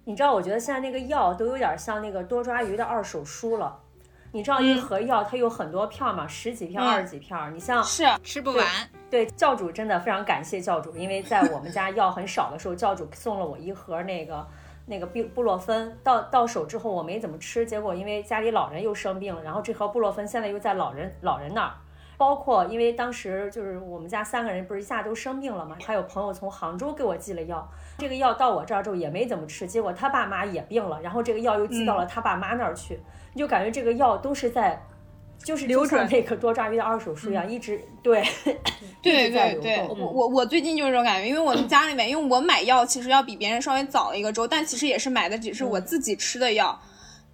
你知道，我觉得现在那个药都有点像那个多抓鱼的二手书了。你知道一盒药它有很多片儿嘛，十几片、嗯二十几片儿。你像是，吃不完。对教主真的非常感谢教主，因为在我们家药很少的时候，教主送了我一盒那个那个布布洛芬，到到手之后我没怎么吃，结果因为家里老人又生病了，然后这盒布洛芬现在又在老人老人那儿。包括因为当时就是我们家三个人不是一下都生病了嘛，还有朋友从杭州给我寄了药，这个药到我这儿之后也没怎么吃，结果他爸妈也病了，然后这个药又寄到了他爸妈那儿去，你就感觉这个药都是在。就是流转那个多抓鱼的二手书一样，一直对，对对对，我我我最近就是这种感觉，因为我们家里面，因为我买药其实要比别人稍微早了一个周，但其实也是买的只是我自己吃的药，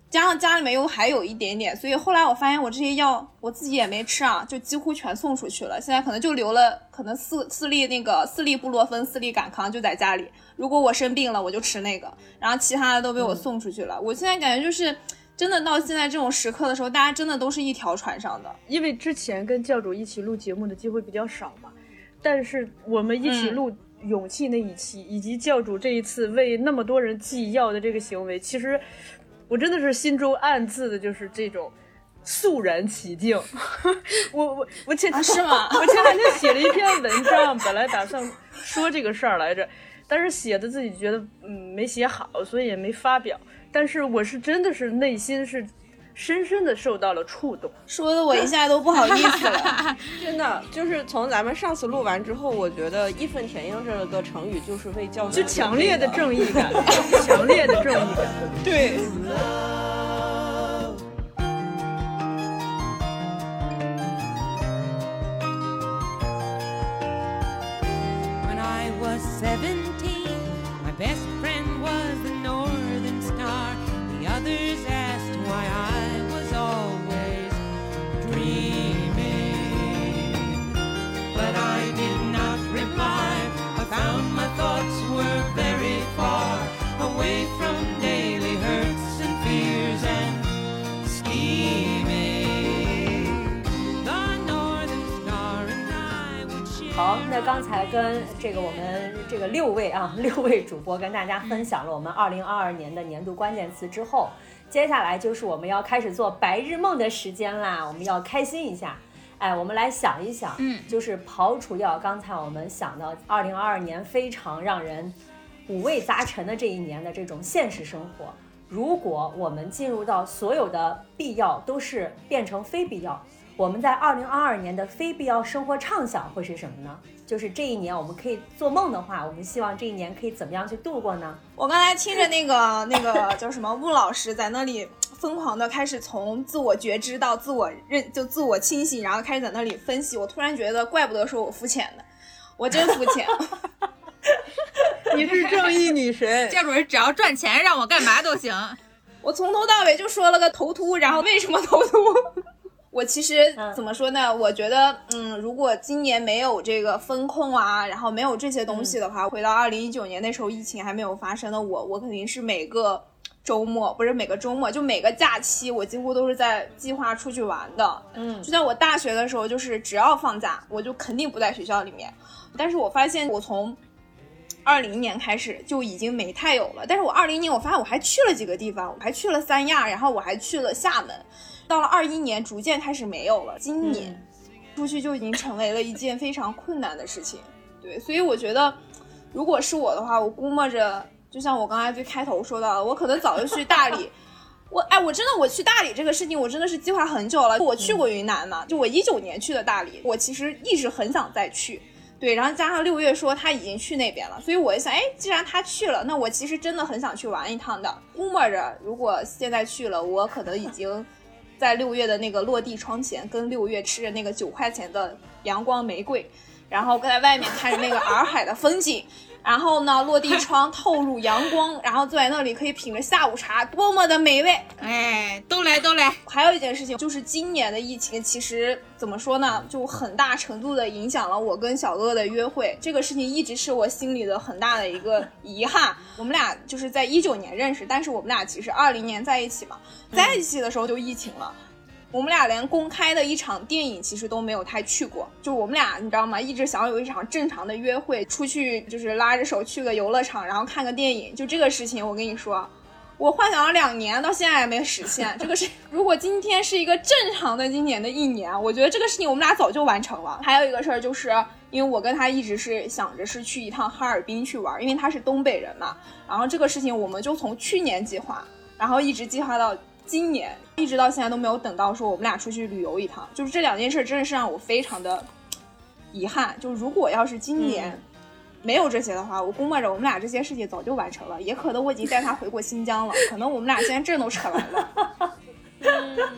加上家里面又还有一点点，所以后来我发现我这些药我自己也没吃啊，就几乎全送出去了。现在可能就留了可能四四粒那个四粒布洛芬、四粒感康就在家里。如果我生病了，我就吃那个，然后其他的都被我送出去了。我现在感觉就是。真的到现在这种时刻的时候，大家真的都是一条船上的。因为之前跟教主一起录节目的机会比较少嘛，但是我们一起录勇气那一期，以及教主这一次为那么多人寄药的这个行为，其实我真的是心中暗自的就是这种肃然起敬。我我我前、啊是吗 我前两天写了一篇文章，本来打算说这个事儿来着，但是写的自己觉得嗯没写好，所以也没发表。但是我是真的是内心是深深的受到了触动。说的我一下都不好意思了。真的就是从咱们上次录完之后，我觉得义愤填膺这个成语就是为教就 强烈的正义感，强烈的正义感。对。When I was 17, my best friend others 刚才跟这个我们这个六位啊 六位主播跟大家分享了我们二零二二年的年度关键词之后，接下来就是我们要开始做白日梦的时间啦，我们要开心一下。哎，我们来想一想，嗯就是刨除掉刚才我们想到二零二二年非常让人五味杂陈的这一年的这种现实生活，如果我们进入到所有的必要都是变成非必要，我们在二零二二年的非必要生活畅想会是什么呢？就是这一年我们可以做梦的话，我们希望这一年可以怎么样去度过呢？我刚才听着那个那个 叫什么穆老师在那里疯狂的开始从自我觉知到自我认就自我清醒，然后开始在那里分析，我突然觉得怪不得说我肤浅的，我真肤浅。你是正义女神，教主只要赚钱，让我干嘛都行。我从头到尾就说了个头秃，然后为什么头秃？我其实怎么说呢？我觉得，嗯，如果今年没有这个风控啊，然后没有这些东西的话，回到二零一九年那时候疫情还没有发生的我，我肯定是每个周末，不是每个周末，就每个假期，我几乎都是在计划出去玩的。嗯就像我大学的时候，就是只要放假，我就肯定不在学校里面。但是我发现我从二零年开始就已经没太有了，但是我二零年我发现我还去了几个地方，我还去了三亚，然后我还去了厦门。到了二一年，逐渐开始没有了。今年、出去就已经成为了一件非常困难的事情。对，所以我觉得，如果是我的话，我估摸着，就像我刚才最开头说到的，我可能早就去大理。我哎，我真的我去大理这个事情，我真的是计划很久了。我去过云南嘛，就我一九年去的大理，我其实一直很想再去。对，然后加上六月说他已经去那边了，所以我一想，哎，既然他去了，那我其实真的很想去玩一趟的。估摸着，如果现在去了，我可能已经在六月的那个落地窗前，跟六月吃着那个九块钱的阳光玫瑰，然后在外面看着那个洱海的风景，然后呢，落地窗透入阳光，然后坐在那里可以品着下午茶，多么的美味！哎，都来都来。还有一件事情就是今年的疫情，其实怎么说呢，就很大程度的影响了我跟小哥哥的约会。这个事情一直是我心里的很大的一个遗憾。我们俩就是在一九年认识，但是我们俩其实二零年在一起嘛，在一起的时候就疫情了。我们俩连公开的一场电影其实都没有太去过，就我们俩你知道吗？一直想有一场正常的约会，出去就是拉着手去个游乐场，然后看个电影。就这个事情，我跟你说，我幻想了两年，到现在还没实现。这个是 如果今天是一个正常的今年的一年，我觉得这个事情我们俩早就完成了。还有一个事儿就是，因为我跟他一直是想着是去一趟哈尔滨去玩，因为他是东北人嘛。然后这个事情我们就从去年计划，然后一直计划到今年，一直到现在都没有等到说我们俩出去旅游一趟。就是这两件事真的是让我非常的遗憾。就如果要是今年。没有这些的话，我估摸着我们俩这些事情早就完成了，也可能我已经带他回过新疆了，可能我们俩现在证都扯完了。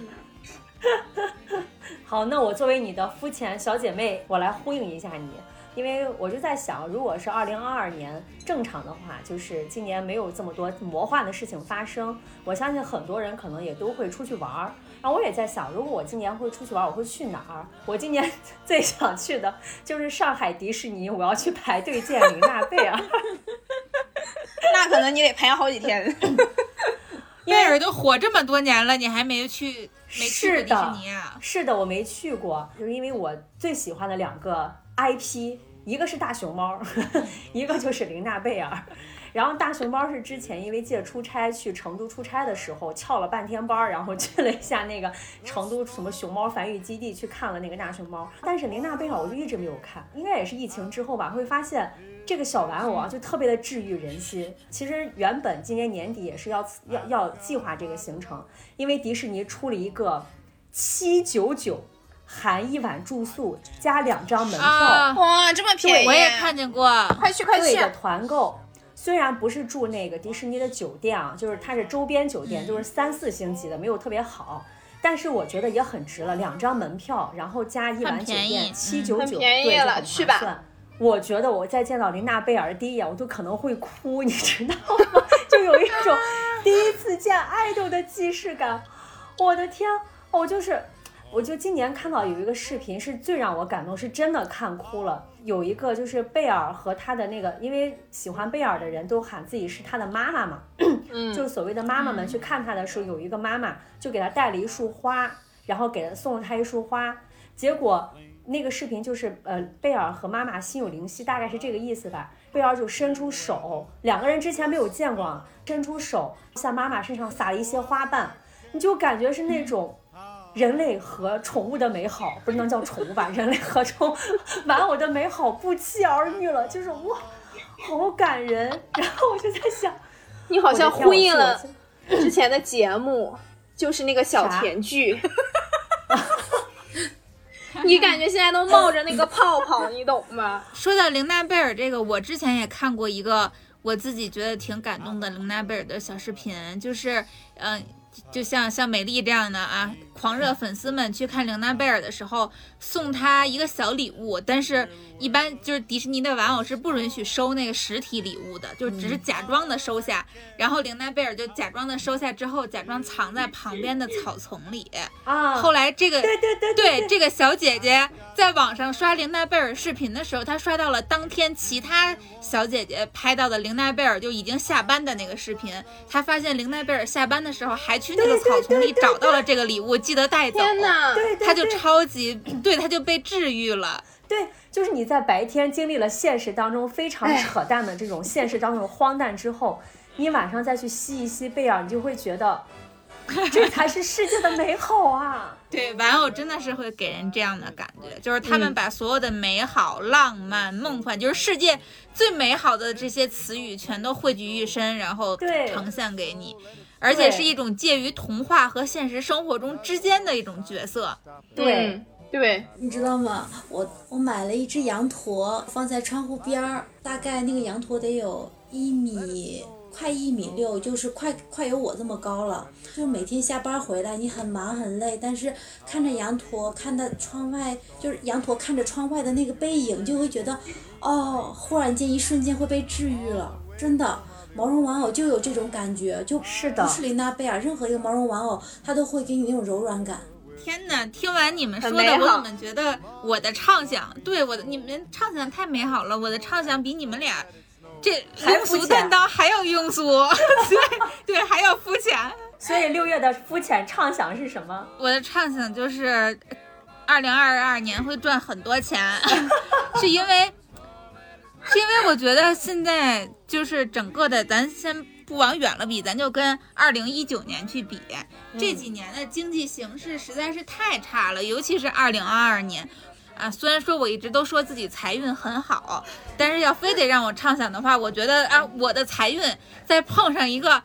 好，那我作为你的肤浅小姐妹，我来呼应一下你，因为我就在想，如果是二零二二年正常的话，就是今年没有这么多魔幻的事情发生，我相信很多人可能也都会出去玩儿。然后我也在想，如果我今年会出去玩，我会去哪儿？我今年最想去的就是上海迪士尼，我要去排队见玲娜贝尔。那可能你得排好几天。贝尔都火这么多年了，你还没去没去过迪是的士尼啊？是的，我没去过，就是因为我最喜欢的两个 IP，一个是大熊猫，一个就是玲娜贝尔。然后大熊猫是之前因为借出差去成都出差的时候翘了半天班，然后去了一下那个成都什么熊猫繁育基地去看了那个大熊猫。但是玲娜贝尔我就一直没有看，应该也是疫情之后吧，会发现这个小玩偶啊就特别的治愈人心。其实原本今年年底也是要要要计划这个行程，因为迪士尼出了一个七九九。含一晚住宿加两张门票，啊，哇，这么便宜！我也看见过。快去快去！对的团购，虽然不是住那个迪士尼的酒店啊，就是它是周边酒店，就是三四星级的，没有特别好。但是我觉得也很值了，两张门票，然后加一晚酒店，七九九，很便宜对，就很了去吧划算。我觉得我再见到琳娜贝尔第一眼，我都可能会哭，你知道吗？就有一种第一次见爱豆的既视感。我的天，我就是。我就今年看到有一个视频是最让我感动，是真的看哭了。有一个就是贝尔和他的那个，因为喜欢贝尔的人都喊自己是他的妈妈嘛，嗯 就是所谓的妈妈们去看他的时候，有一个妈妈就给他带了一束花，然后给他送了他一束花，结果那个视频就是呃贝尔和妈妈心有灵犀，大概是这个意思吧。贝尔就伸出手，两个人之前没有见过啊，伸出手向妈妈身上撒了一些花瓣，你就感觉是那种人类和宠物的美好，不能叫宠物吧，人类和宠玩偶的美好不期而遇了，就是哇，好感人。然后我就在想，你好像呼应了之前的节目，就是那个小甜剧。你感觉现在都冒着那个泡泡，你懂吗？说到玲娜贝尔这个，我之前也看过一个我自己觉得挺感动的玲娜贝尔的小视频，就是嗯、呃就像像美丽这样的啊，狂热粉丝们去看玲娜贝尔的时候，送她一个小礼物，但是一般就是迪士尼的玩偶是不允许收那个实体礼物的，就只是假装的收下，然后玲娜贝尔就假装的收下之后，假装藏在旁边的草丛里。啊，后来这个对对对对这个小姐姐在网上刷玲娜贝尔视频的时候，她刷到了当天其他小姐姐拍到的玲娜贝尔就已经下班的那个视频。她发现玲娜贝尔下班的时候还去那个草丛里找到了这个礼物，记得带走。对她就超级对，她就被治愈了。对，就是你在白天经历了现实当中非常哎扯淡的这种现实当中的荒诞之后，你晚上再去吸一吸贝尔，你就会觉得，这才是世界的美好啊！对，玩偶真的是会给人这样的感觉，就是他们嗯把所有的美好、浪漫、梦幻，就是世界最美好的这些词语，全都汇聚一身，然后呈现给你，而且是一种介于童话和现实生活中之间的一种角色。对，嗯对，你知道吗？我我买了一只羊驼，放在窗户边儿，大概那个羊驼得有一米，快一米六，就是快快有我这么高了。就每天下班回来，你很忙很累，但是看着羊驼，看到窗外，就是羊驼看着窗外的那个背影，就会觉得，哦，忽然间一瞬间会被治愈了，真的。毛绒玩偶就有这种感觉，就是的不是琳娜贝尔，任何一个毛绒玩偶，它都会给你那种柔软感。天哪！听完你们说的，我怎么觉得我的畅想，对我的你们畅想太美好了，我的畅想比你们俩这庸俗担当还要庸俗，对对，还要肤浅。所以六月的肤浅畅想是什么？我的畅想就是，二零二二年会赚很多钱，是因为，是因为我觉得现在就是整个的，咱先不往远了比，咱就跟二零一九年去比，这几年的经济形势实在是太差了，尤其是二零二二年。啊，虽然说我一直都说自己财运很好，但是要非得让我畅想的话，我觉得啊，我的财运再碰上一个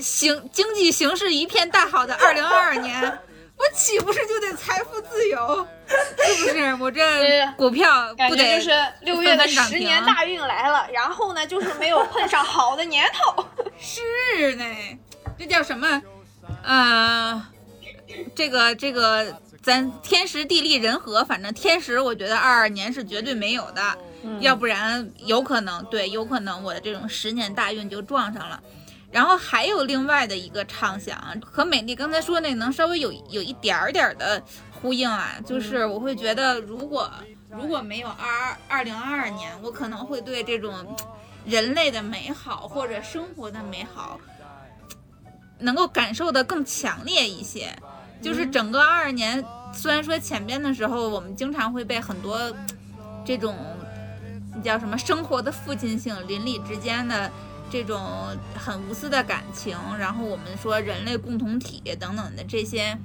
形经济形势一片大好的二零二二年，我岂不是就得财富自由？是不是？我这股票感不得觉就是六月的十年大运来了，然后呢，就是没有碰上好的年头。是呢，这叫什么？呃，这个这个，咱天时地利人和，反正天时我觉得二二年是绝对没有的，要不然有可能对，有可能我的这种十年大运就撞上了。然后还有另外的一个畅想，和美丽刚才说那能稍微有有一点儿点儿的呼应啊，就是我会觉得如果如果没有二二零二二年，我可能会对这种人类的美好或者生活的美好，能够感受的更强烈一些。就是整个二二年，虽然说前边的时候，我们经常会被很多这种叫什么生活的父亲性、邻里之间的这种很无私的感情，然后我们说人类共同体等等的这些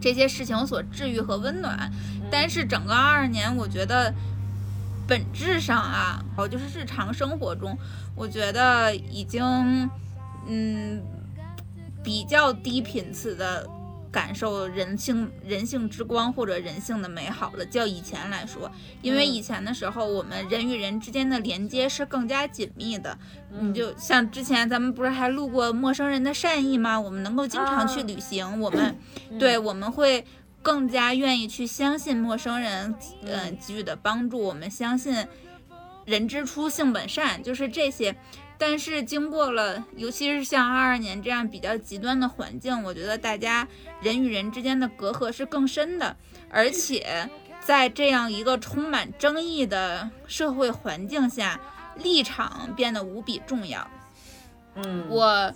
这些事情所治愈和温暖。但是整个二二年，我觉得本质上啊，哦，就是日常生活中，我觉得已经嗯比较低频次的。感受人性人性之光或者人性的美好了，较以前来说，因为以前的时候，我们人与人之间的连接是更加紧密的。你就像之前咱们不是还录过陌生人的善意吗？我们能够经常去旅行，我们对我们会更加愿意去相信陌生人，嗯、给予的帮助。我们相信人之初性本善，就是这些。但是经过了，尤其是像二二年这样比较极端的环境，我觉得大家人与人之间的隔阂是更深的，而且在这样一个充满争议的社会环境下，立场变得无比重要。嗯，我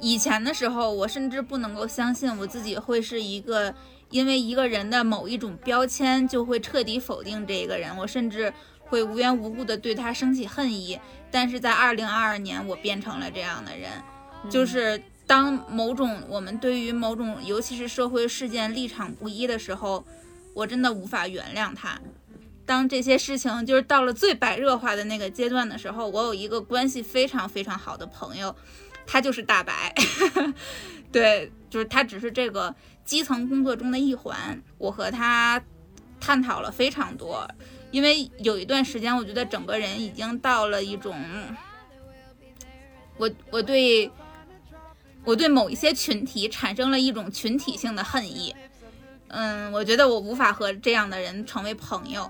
以前的时候，我甚至不能够相信我自己会是一个因为一个人的某一种标签就会彻底否定这个人，我甚至会无缘无故的对他升起恨意。但是在二零二二年，我变成了这样的人，就是当某种我们对于某种尤其是社会事件立场不一的时候，我真的无法原谅他。当这些事情就是到了最白热化的那个阶段的时候，我有一个关系非常非常好的朋友，他就是大白，对，就是他只是这个基层工作中的一环。我和他探讨了非常多，因为有一段时间，我觉得整个人已经到了一种，我我对我对某一些群体产生了一种群体性的恨意。嗯，我觉得我无法和这样的人成为朋友。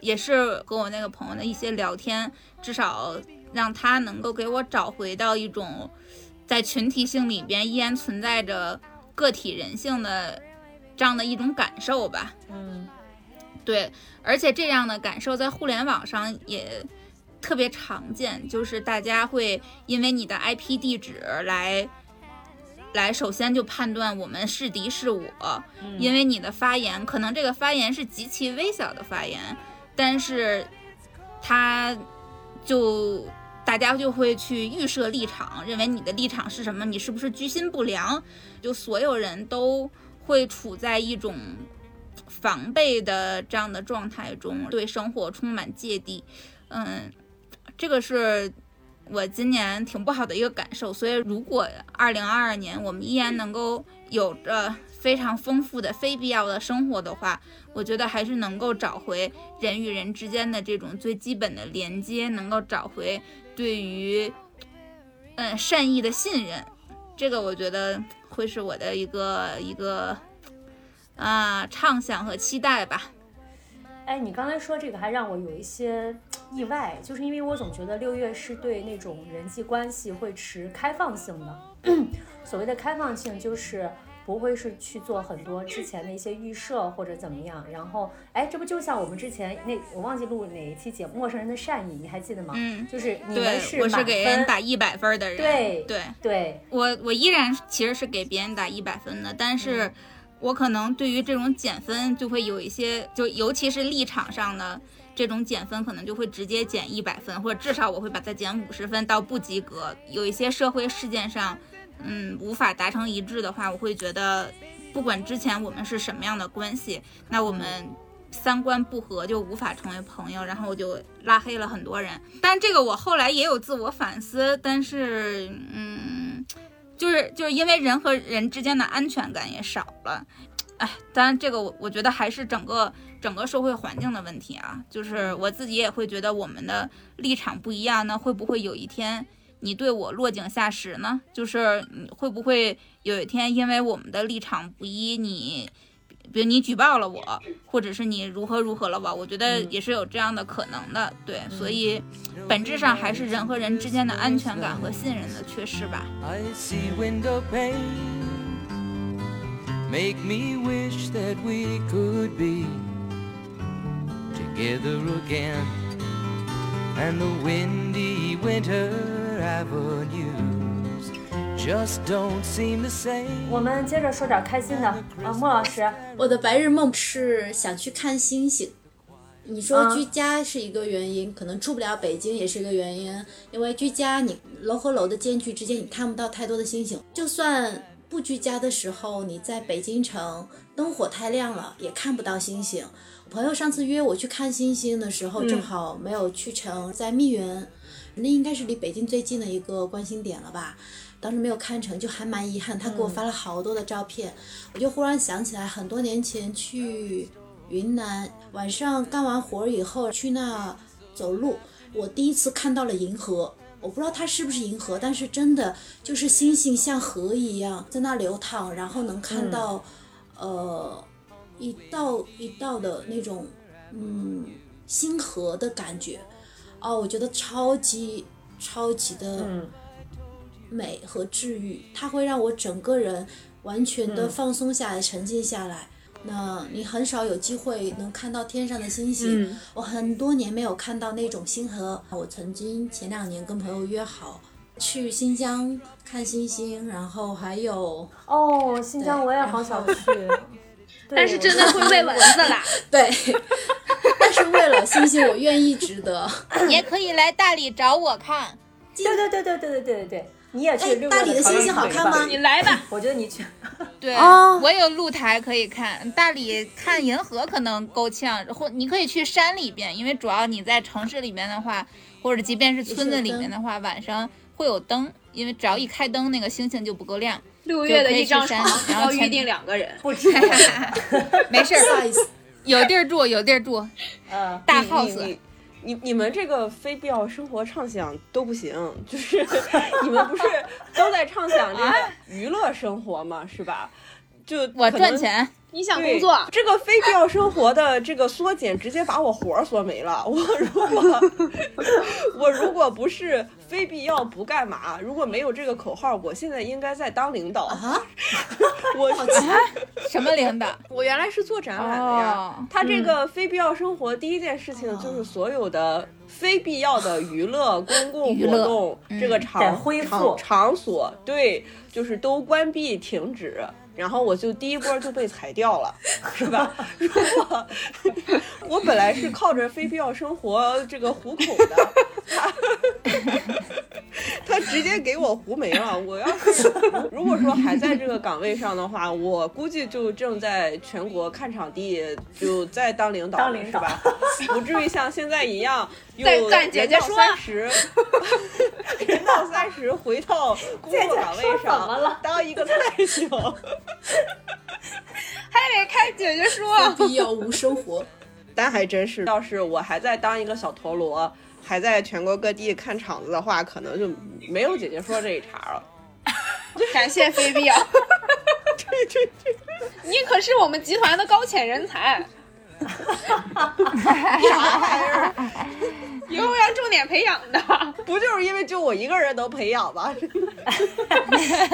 也是跟我那个朋友的一些聊天，至少让他能够给我找回到一种在群体性里边依然存在着个体人性的这样的一种感受吧。嗯，对，而且这样的感受在互联网上也特别常见，就是大家会因为你的 IP 地址来来首先就判断我们是敌是我，因为你的发言可能这个发言是极其微小的发言。但是，他就大家就会去预设立场，认为你的立场是什么？你是不是居心不良？就所有人都会处在一种防备的这样的状态中，对生活充满芥蒂。嗯，这个是我今年挺不好的一个感受。所以，如果二零二二年我们依然能够有着。非常丰富的非必要的生活的话，我觉得还是能够找回人与人之间的这种最基本的连接，能够找回对于嗯善意的信任。这个我觉得会是我的一个一个啊畅想和期待吧。哎，你刚才说这个还让我有一些意外，就是因为我总觉得六月是对那种人际关系会持开放性的。所谓的开放性就是。不会是去做很多之前的一些预设或者怎么样，然后，哎，这不就像我们之前那我忘记录哪一期节目《陌生人的善意》，你还记得吗？嗯，就是你们是我是给人打一百分的人，对对对，我我依然其实是给别人打一百分的，但是我可能对于这种减分就会有一些，就尤其是立场上的这种减分，可能就会直接减一百分，或者至少我会把它减五十分到不及格。有一些社会事件上。嗯，无法达成一致的话，我会觉得，不管之前我们是什么样的关系，那我们三观不合就无法成为朋友，然后我就拉黑了很多人。但这个我后来也有自我反思，但是，嗯，就是就是因为人和人之间的安全感也少了，哎，当然这个我我觉得还是整个整个社会环境的问题啊，就是我自己也会觉得我们的立场不一样，那会不会有一天？你对我落井下石呢？就是你会不会有一天因为我们的立场不一，你，比如你举报了我，或者是你如何如何了我？我觉得也是有这样的可能的。对，所以本质上还是人和人之间的安全感和信任的缺失吧。我们接着说点开心的啊，莫老师，我的白日梦是想去看星星。你说居家是一个原因，可能住不了北京也是一个原因，因为居家你楼和楼的间距之间你看不到太多的星星，就算不居家的时候，你在北京城灯火太亮了也看不到星星。朋友上次约我去看星星的时候，正好没有去成，在密云。那应该是离北京最近的一个观星点了吧？当时没有看成就还蛮遗憾。他给我发了好多的照片，我就忽然想起来，很多年前去云南，晚上干完活以后去那走路，我第一次看到了银河。我不知道它是不是银河，但是真的就是星星像河一样在那流淌，然后能看到，呃，一道一道的那种，嗯，星河的感觉。哦，我觉得超级超级的美和治愈，它会让我整个人完全的放松下来、沉静下来。那你很少有机会能看到天上的星星，我很多年没有看到那种星河。我曾经前两年跟朋友约好去新疆看星星，然后还有哦，新疆我也好想去。但是真的会喂蚊子啦。对，但是为了星星，我愿意值得。也可以来大理找我看。对对对对对对对对对，你也去哎六月大理的星星好看吗你来吧，我觉得你去，对，哦我有露台可以看。大理看银河可能够呛，或你可以去山里边，因为主要你在城市里面的话，或者即便是村子里面的话，晚上会有灯，因为只要一开灯，那个星星就不够亮。六月的一张山然后预定两个人，不止，没事儿，size 有地儿住，有地儿住，嗯，大 house。你你你们这个非必要生活畅想都不行，就是 你们不是都在畅想这个娱乐生活吗？是吧？就我赚钱，你想工作，这个非必要生活的 这个缩减，直接把我活儿缩没了。我如果 我如果不是非必要不干嘛，如果没有这个口号，我现在应该在当领导。啊，我什么领导？我原来是做展览的呀。哦他这个非必要生活，第一件事情就是所有的非必要的娱乐、公共娱乐活动，这个得场恢复场场所，对，就是都关闭停止。然后我就第一波就被裁掉了，是吧？如果 我本来是靠着非必要生活这个糊口的，他 他直接给我糊没了。我要是如果说还在这个岗位上的话，我估计就正在全国看场地，就在当领导了，当领导是吧？不至于像现在一样，又在干姐姐说三十，人到三十回到 工作岗位上了当一个菜熊。还得看姐姐说，必要无生活。但还真是，要是我还在当一个小陀螺，还在全国各地看场子的话，可能就没有姐姐说这一茬了。感谢非必要，你可是我们集团的高潜人才，啥玩意儿？以后要重点培养的。不就是因为就我一个人能培养吗？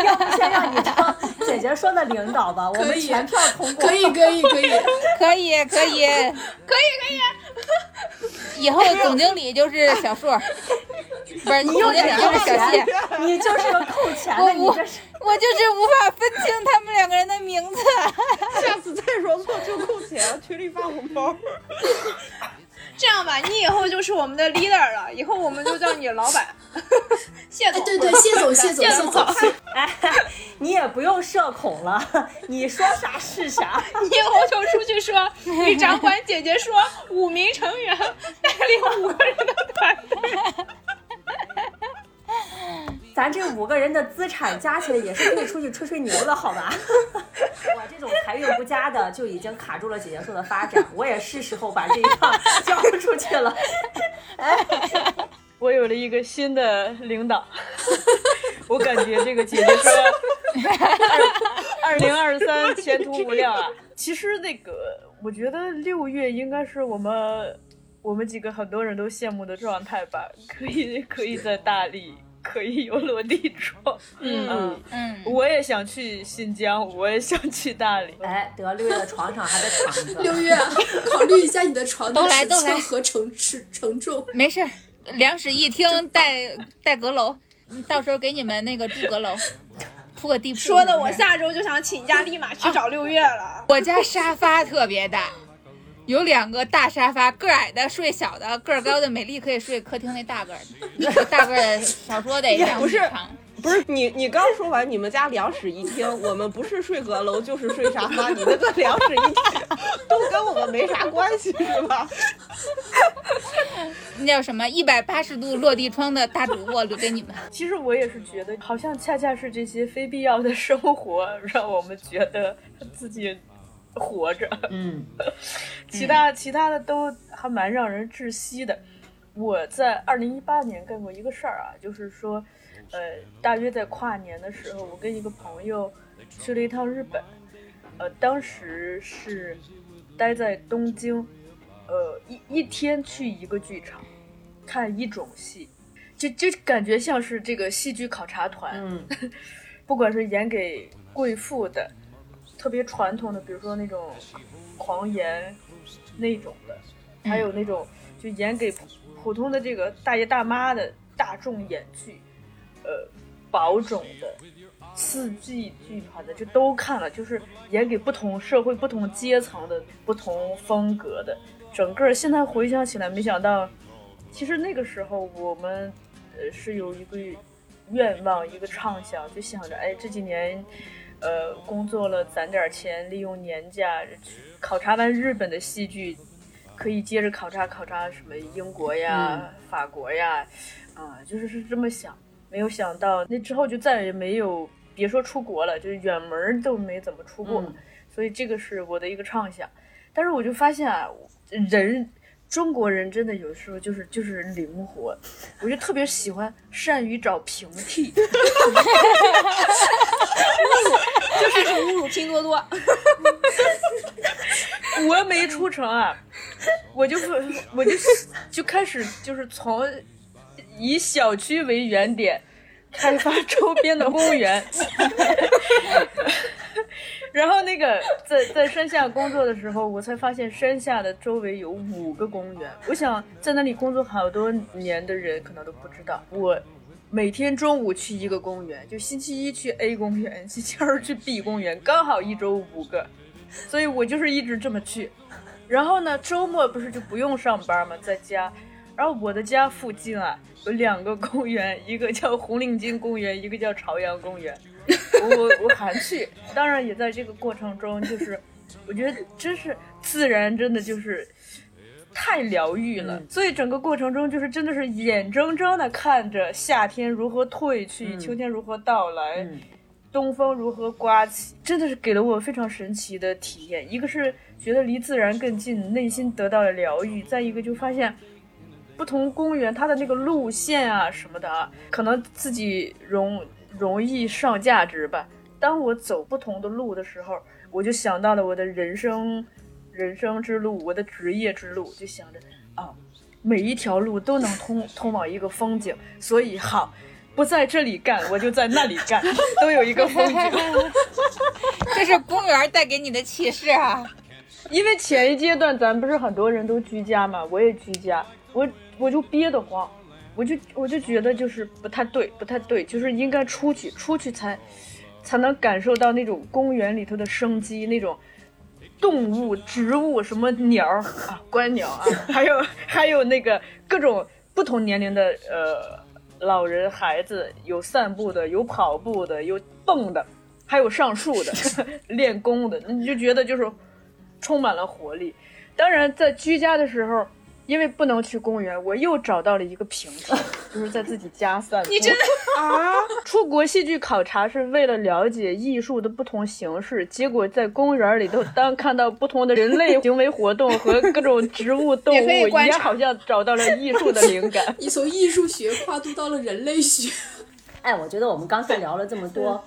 要不先让你当姐姐说的领导吧，我们以全票通过。可以，可以，可以。可以，可以，可以可以，以后总经理就是小硕，不是总经理就是小谢。你就是个扣钱的，你我就是无法分清他们两个人的名字。下次再说错就扣钱，群里发红包。这样吧，你以后就是我们的 leader 了，以后我们就叫你老板，谢哎，总。对对，谢总，谢总，谢总。哎，你也不用社恐了，你说啥是啥。你以后就出去说，与掌管姐姐说，五名成员带领五个人的团队。咱这五个人的资产加起来也是可以出去吹吹牛的，好吧？我这种财运不佳的就已经卡住了姐姐说的发展，我也是时候把这一趟交出去了。我有了一个新的领导，我感觉这个姐姐说，二零二三前途无量啊。其实那个，我觉得六月应该是我们我们几个很多人都羡慕的状态吧，可以可以在大理，可以有落地窗。嗯，嗯，我也想去新疆，我也想去大理。哎，得六月的床上还在躺着。六月，考虑一下你的床的都来尺都来寸和承承承重。没事，两室一厅带带阁楼，到时候给你们那个住阁楼，铺个地铺。说的我下周就想请假，立马去找六月了。我家沙发特别大，有两个大沙发，个矮的睡小的，个儿高的美丽可以睡客厅那大个儿的，大个儿的少说得两不是米长。不是你，你刚说完你们家两室一厅，我们不是睡阁楼就是睡沙发，你那个两室一厅 都跟我们没啥关系是吧？那叫什么？一百八十度落地窗的大主卧留给你们。其实我也是觉得，好像恰恰是这些非必要的生活，让我们觉得自己活着。嗯，其他其他的都还蛮让人窒息的。我在二零一八年干过一个事儿啊，就是说，呃，大约在跨年的时候，我跟一个朋友去了一趟日本，呃，当时是待在东京，呃，一一天去一个剧场看一种戏，就就感觉像是这个戏剧考察团，嗯，不管是演给贵妇的，特别传统的，比如说那种狂言那种的，还有那种就演给普通的这个大爷大妈的大众演剧，呃，宝冢的、四季剧团的，就都看了，就是演给不同社会、不同阶层的、不同风格的。整个现在回想起来，没想到，其实那个时候我们呃是有一个愿望、一个畅想，就想着，哎，这几年呃工作了，攒点钱，利用年假考察完日本的戏剧，可以接着考察考察什么英国呀、法国呀，啊，就是是这么想。没有想到那之后就再也没有，别说出国了，就是远门都没怎么出过。嗯所以这个是我的一个畅想。但是我就发现啊，人中国人真的有时候就是就是灵活，我就特别喜欢善于找平替。就是侮辱拼多多。我没出城啊，我就我就就开始就是从以小区为原点开发周边的公园，然后那个在在山下工作的时候，我才发现山下的周围有五个公园。我想在那里工作好多年的人可能都不知道，我每天中午去一个公园，就星期一去 A 公园，星期二去 B 公园，刚好一周五个，所以我就是一直这么去。然后呢，周末不是就不用上班嘛，在家。然后我的家附近啊有两个公园，一个叫红领巾公园，一个叫朝阳公园。我我我还去，当然也在这个过程中，就是我觉得真是自然，真的就是太疗愈了。所以整个过程中，就是真的是眼睁睁的看着夏天如何退去，秋天如何到来。嗯东风如何刮起，真的是给了我非常神奇的体验。一个是觉得离自然更近，内心得到了疗愈；再一个就发现，不同公园它的那个路线啊什么的啊，可能自己容容易上价值吧。当我走不同的路的时候，我就想到了我的人生人生之路，我的职业之路，就想着啊，每一条路都能通通往一个风景，所以好。不在这里干，我就在那里干，都有一个风景。这是公园带给你的启示啊！因为前一阶段咱不是很多人都居家嘛，我也居家，我我就憋得慌，我就我就觉得就是不太对，不太对，就是应该出去，出去才才能感受到那种公园里头的生机，那种动物、植物，什么鸟啊，观鸟啊，还有还有那个各种不同年龄的呃。老人、孩子有散步的，有跑步的，有蹦的，还有上树的，练功的，你就觉得就是充满了活力。当然，在居家的时候，因为不能去公园，我又找到了一个平替，就是在自己家散步。你真的 啊？出国戏剧考察是为了了解艺术的不同形式，结果在公园里头，当看到不同的人类行为活动和各种植物、动物，也好像找到了艺术的灵感。你从艺术学跨度到了人类学。哎，我觉得我们刚才聊了这么多。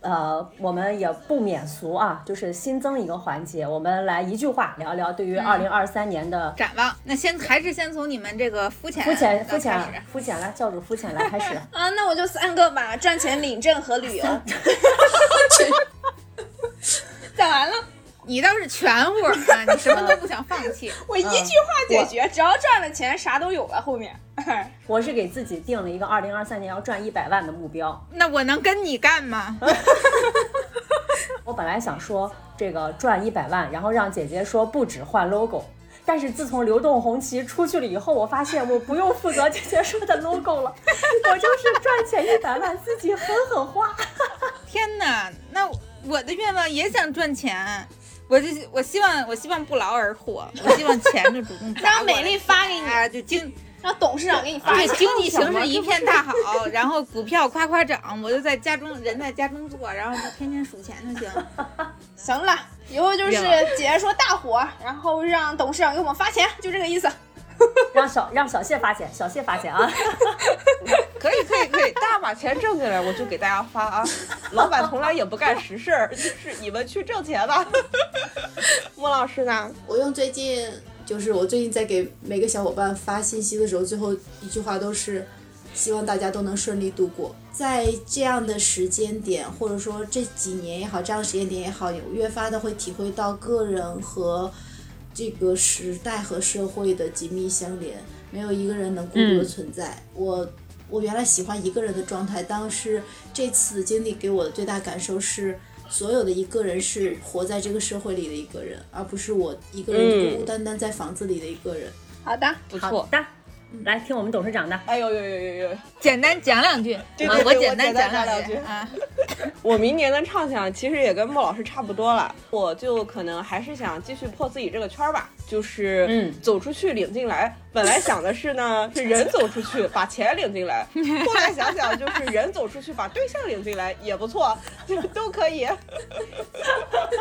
呃，我们也不免俗啊，就是新增一个环节，我们来一句话聊聊对于二零二三年的展望。那先还是先从你们这个肤浅、肤浅、肤浅、肤浅来，教主肤浅来开始。啊，那我就三个吧：赚钱、领证和旅游。讲完了。你倒是全乎啊！你什么都不想放弃。我一句话解决，只要赚了钱，啥都有了。后面，我是给自己定了一个二零二三年要赚一百万的目标。那我能跟你干吗？我本来想说这个赚一百万，然后让姐姐说不止换 logo，但是自从流动红旗出去了以后，我发现我不用负责姐姐说的 logo 了，我就是赚钱一百万自己狠狠花。天哪，那我的愿望也想赚钱。我就我希望我希望不劳而获，我希望钱就主动让美丽发给你，啊，就经让董事长给你发。对，经济形势一片大好，然后股票夸夸涨，我就在家中人在家中坐，然后就天天数钱就行。行了，以后就是姐姐说大火，然后让董事长给我们发钱，就这个意思。让小让小谢发钱，小谢发钱啊！可以可以可以，大把钱挣进来我就给大家发啊！老板从来也不干实事儿，就是你们去挣钱吧。莫老师呢？我用最近就是我最近在给每个小伙伴发信息的时候，最后一句话都是希望大家都能顺利度过。在这样的时间点，或者说这几年也好，这样的时间点也好，我越发的会体会到个人和。这个时代和社会的紧密相连，没有一个人能孤独的存在。嗯、我我原来喜欢一个人的状态，但是这次经历给我的最大感受是，所有的一个人是活在这个社会里的一个人，而不是我一个人嗯孤孤单单在房子里的一个人。好的，好不错。的，来听我们董事长的。哎呦呦呦呦呦！简单讲两句，啊对对对我简单讲两两句啊。我明年的畅想其实也跟莫老师差不多了，我就可能还是想继续破自己这个圈儿吧，就是嗯走出去领进来。本来想的是呢，是人走出去把钱领进来，后来想想就是人走出去把对象领进来也不错，就 都可以。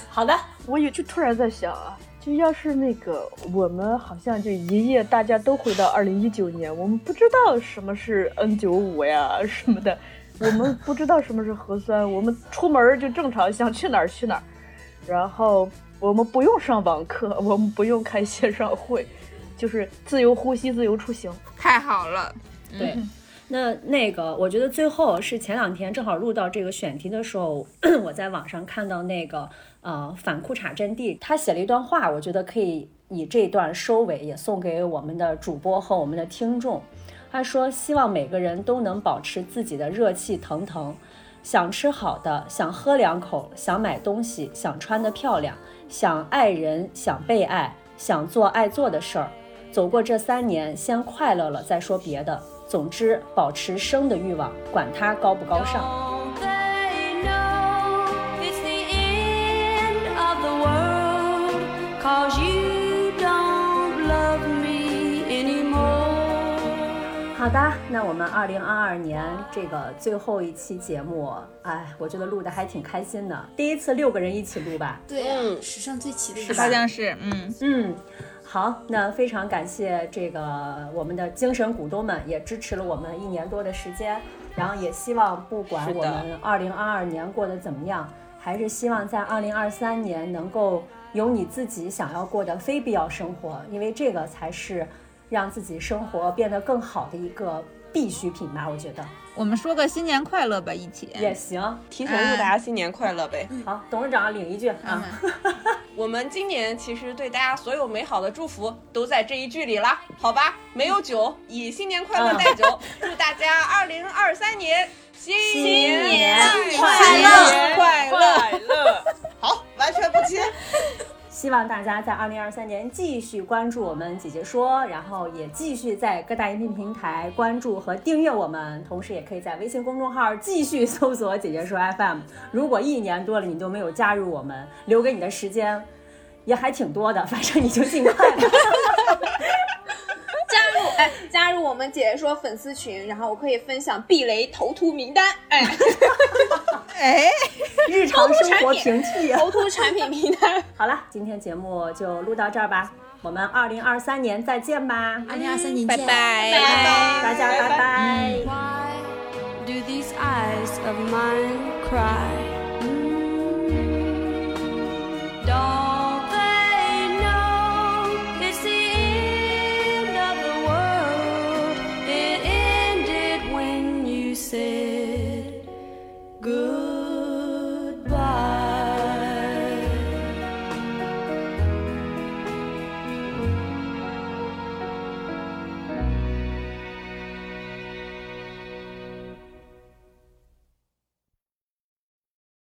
好的，我也就突然在想啊，就要是那个我们好像就一夜大家都回到二零一九年，我们不知道什么是 N 九五呀什么的，我们不知道什么是核酸，我们出门就正常想去哪儿去哪儿，然后我们不用上网课，我们不用开线上会，就是自由呼吸、自由出行。太好了，对。那那个，我觉得最后是前两天正好录到这个选题的时候，我在网上看到那个呃反裤衩阵地，他写了一段话，我觉得可以以这段收尾，也送给我们的主播和我们的听众。他说：“希望每个人都能保持自己的热气腾腾，想吃好的，想喝两口，想买东西，想穿得漂亮，想爱人，想被爱，想做爱做的事儿。走过这三年，先快乐了再说别的。总之，保持生的欲望，管它高不高尚。Don't they know it's the end of the world? Cause you don't love me anymore. 好的，那我们二零二二年这个最后一期节目，哎，我觉得录的还挺开心的，第一次六个人一起录吧。对啊，嗯史上最齐的好像是，嗯，嗯，好，那非常感谢这个我们的精神股东们，也支持了我们一年多的时间，然后也希望不管我们二零二二年过得怎么样，还是希望在二零二三年能够有你自己想要过的非必要生活，因为这个才是让自己生活变得更好的一个必需品吧，我觉得我们说个新年快乐吧，一起。也行。提前祝大家新年快乐呗！好，董事长领一句啊，我们今年其实对大家所有美好的祝福都在这一句里了，好吧？没有酒，以新年快乐代酒，祝大家二零二三年新年快乐快乐！乐！好，完全不亲。希望大家在二零二三年继续关注我们姐姐说，然后也继续在各大音频平台关注和订阅我们，同时也可以在微信公众号继续搜索“姐姐说 FM”。如果一年多了你都没有加入我们，留给你的时间也还挺多的，反正你就尽快吧。加入我们解说粉丝群然后我可以分享避雷头秃名单。哎 哎日常生活平替头秃产品名单。好了今天节目就录到这儿吧我们二零二三年再见吧。二零二三年见拜拜大家拜拜 do these eyes of mine cry?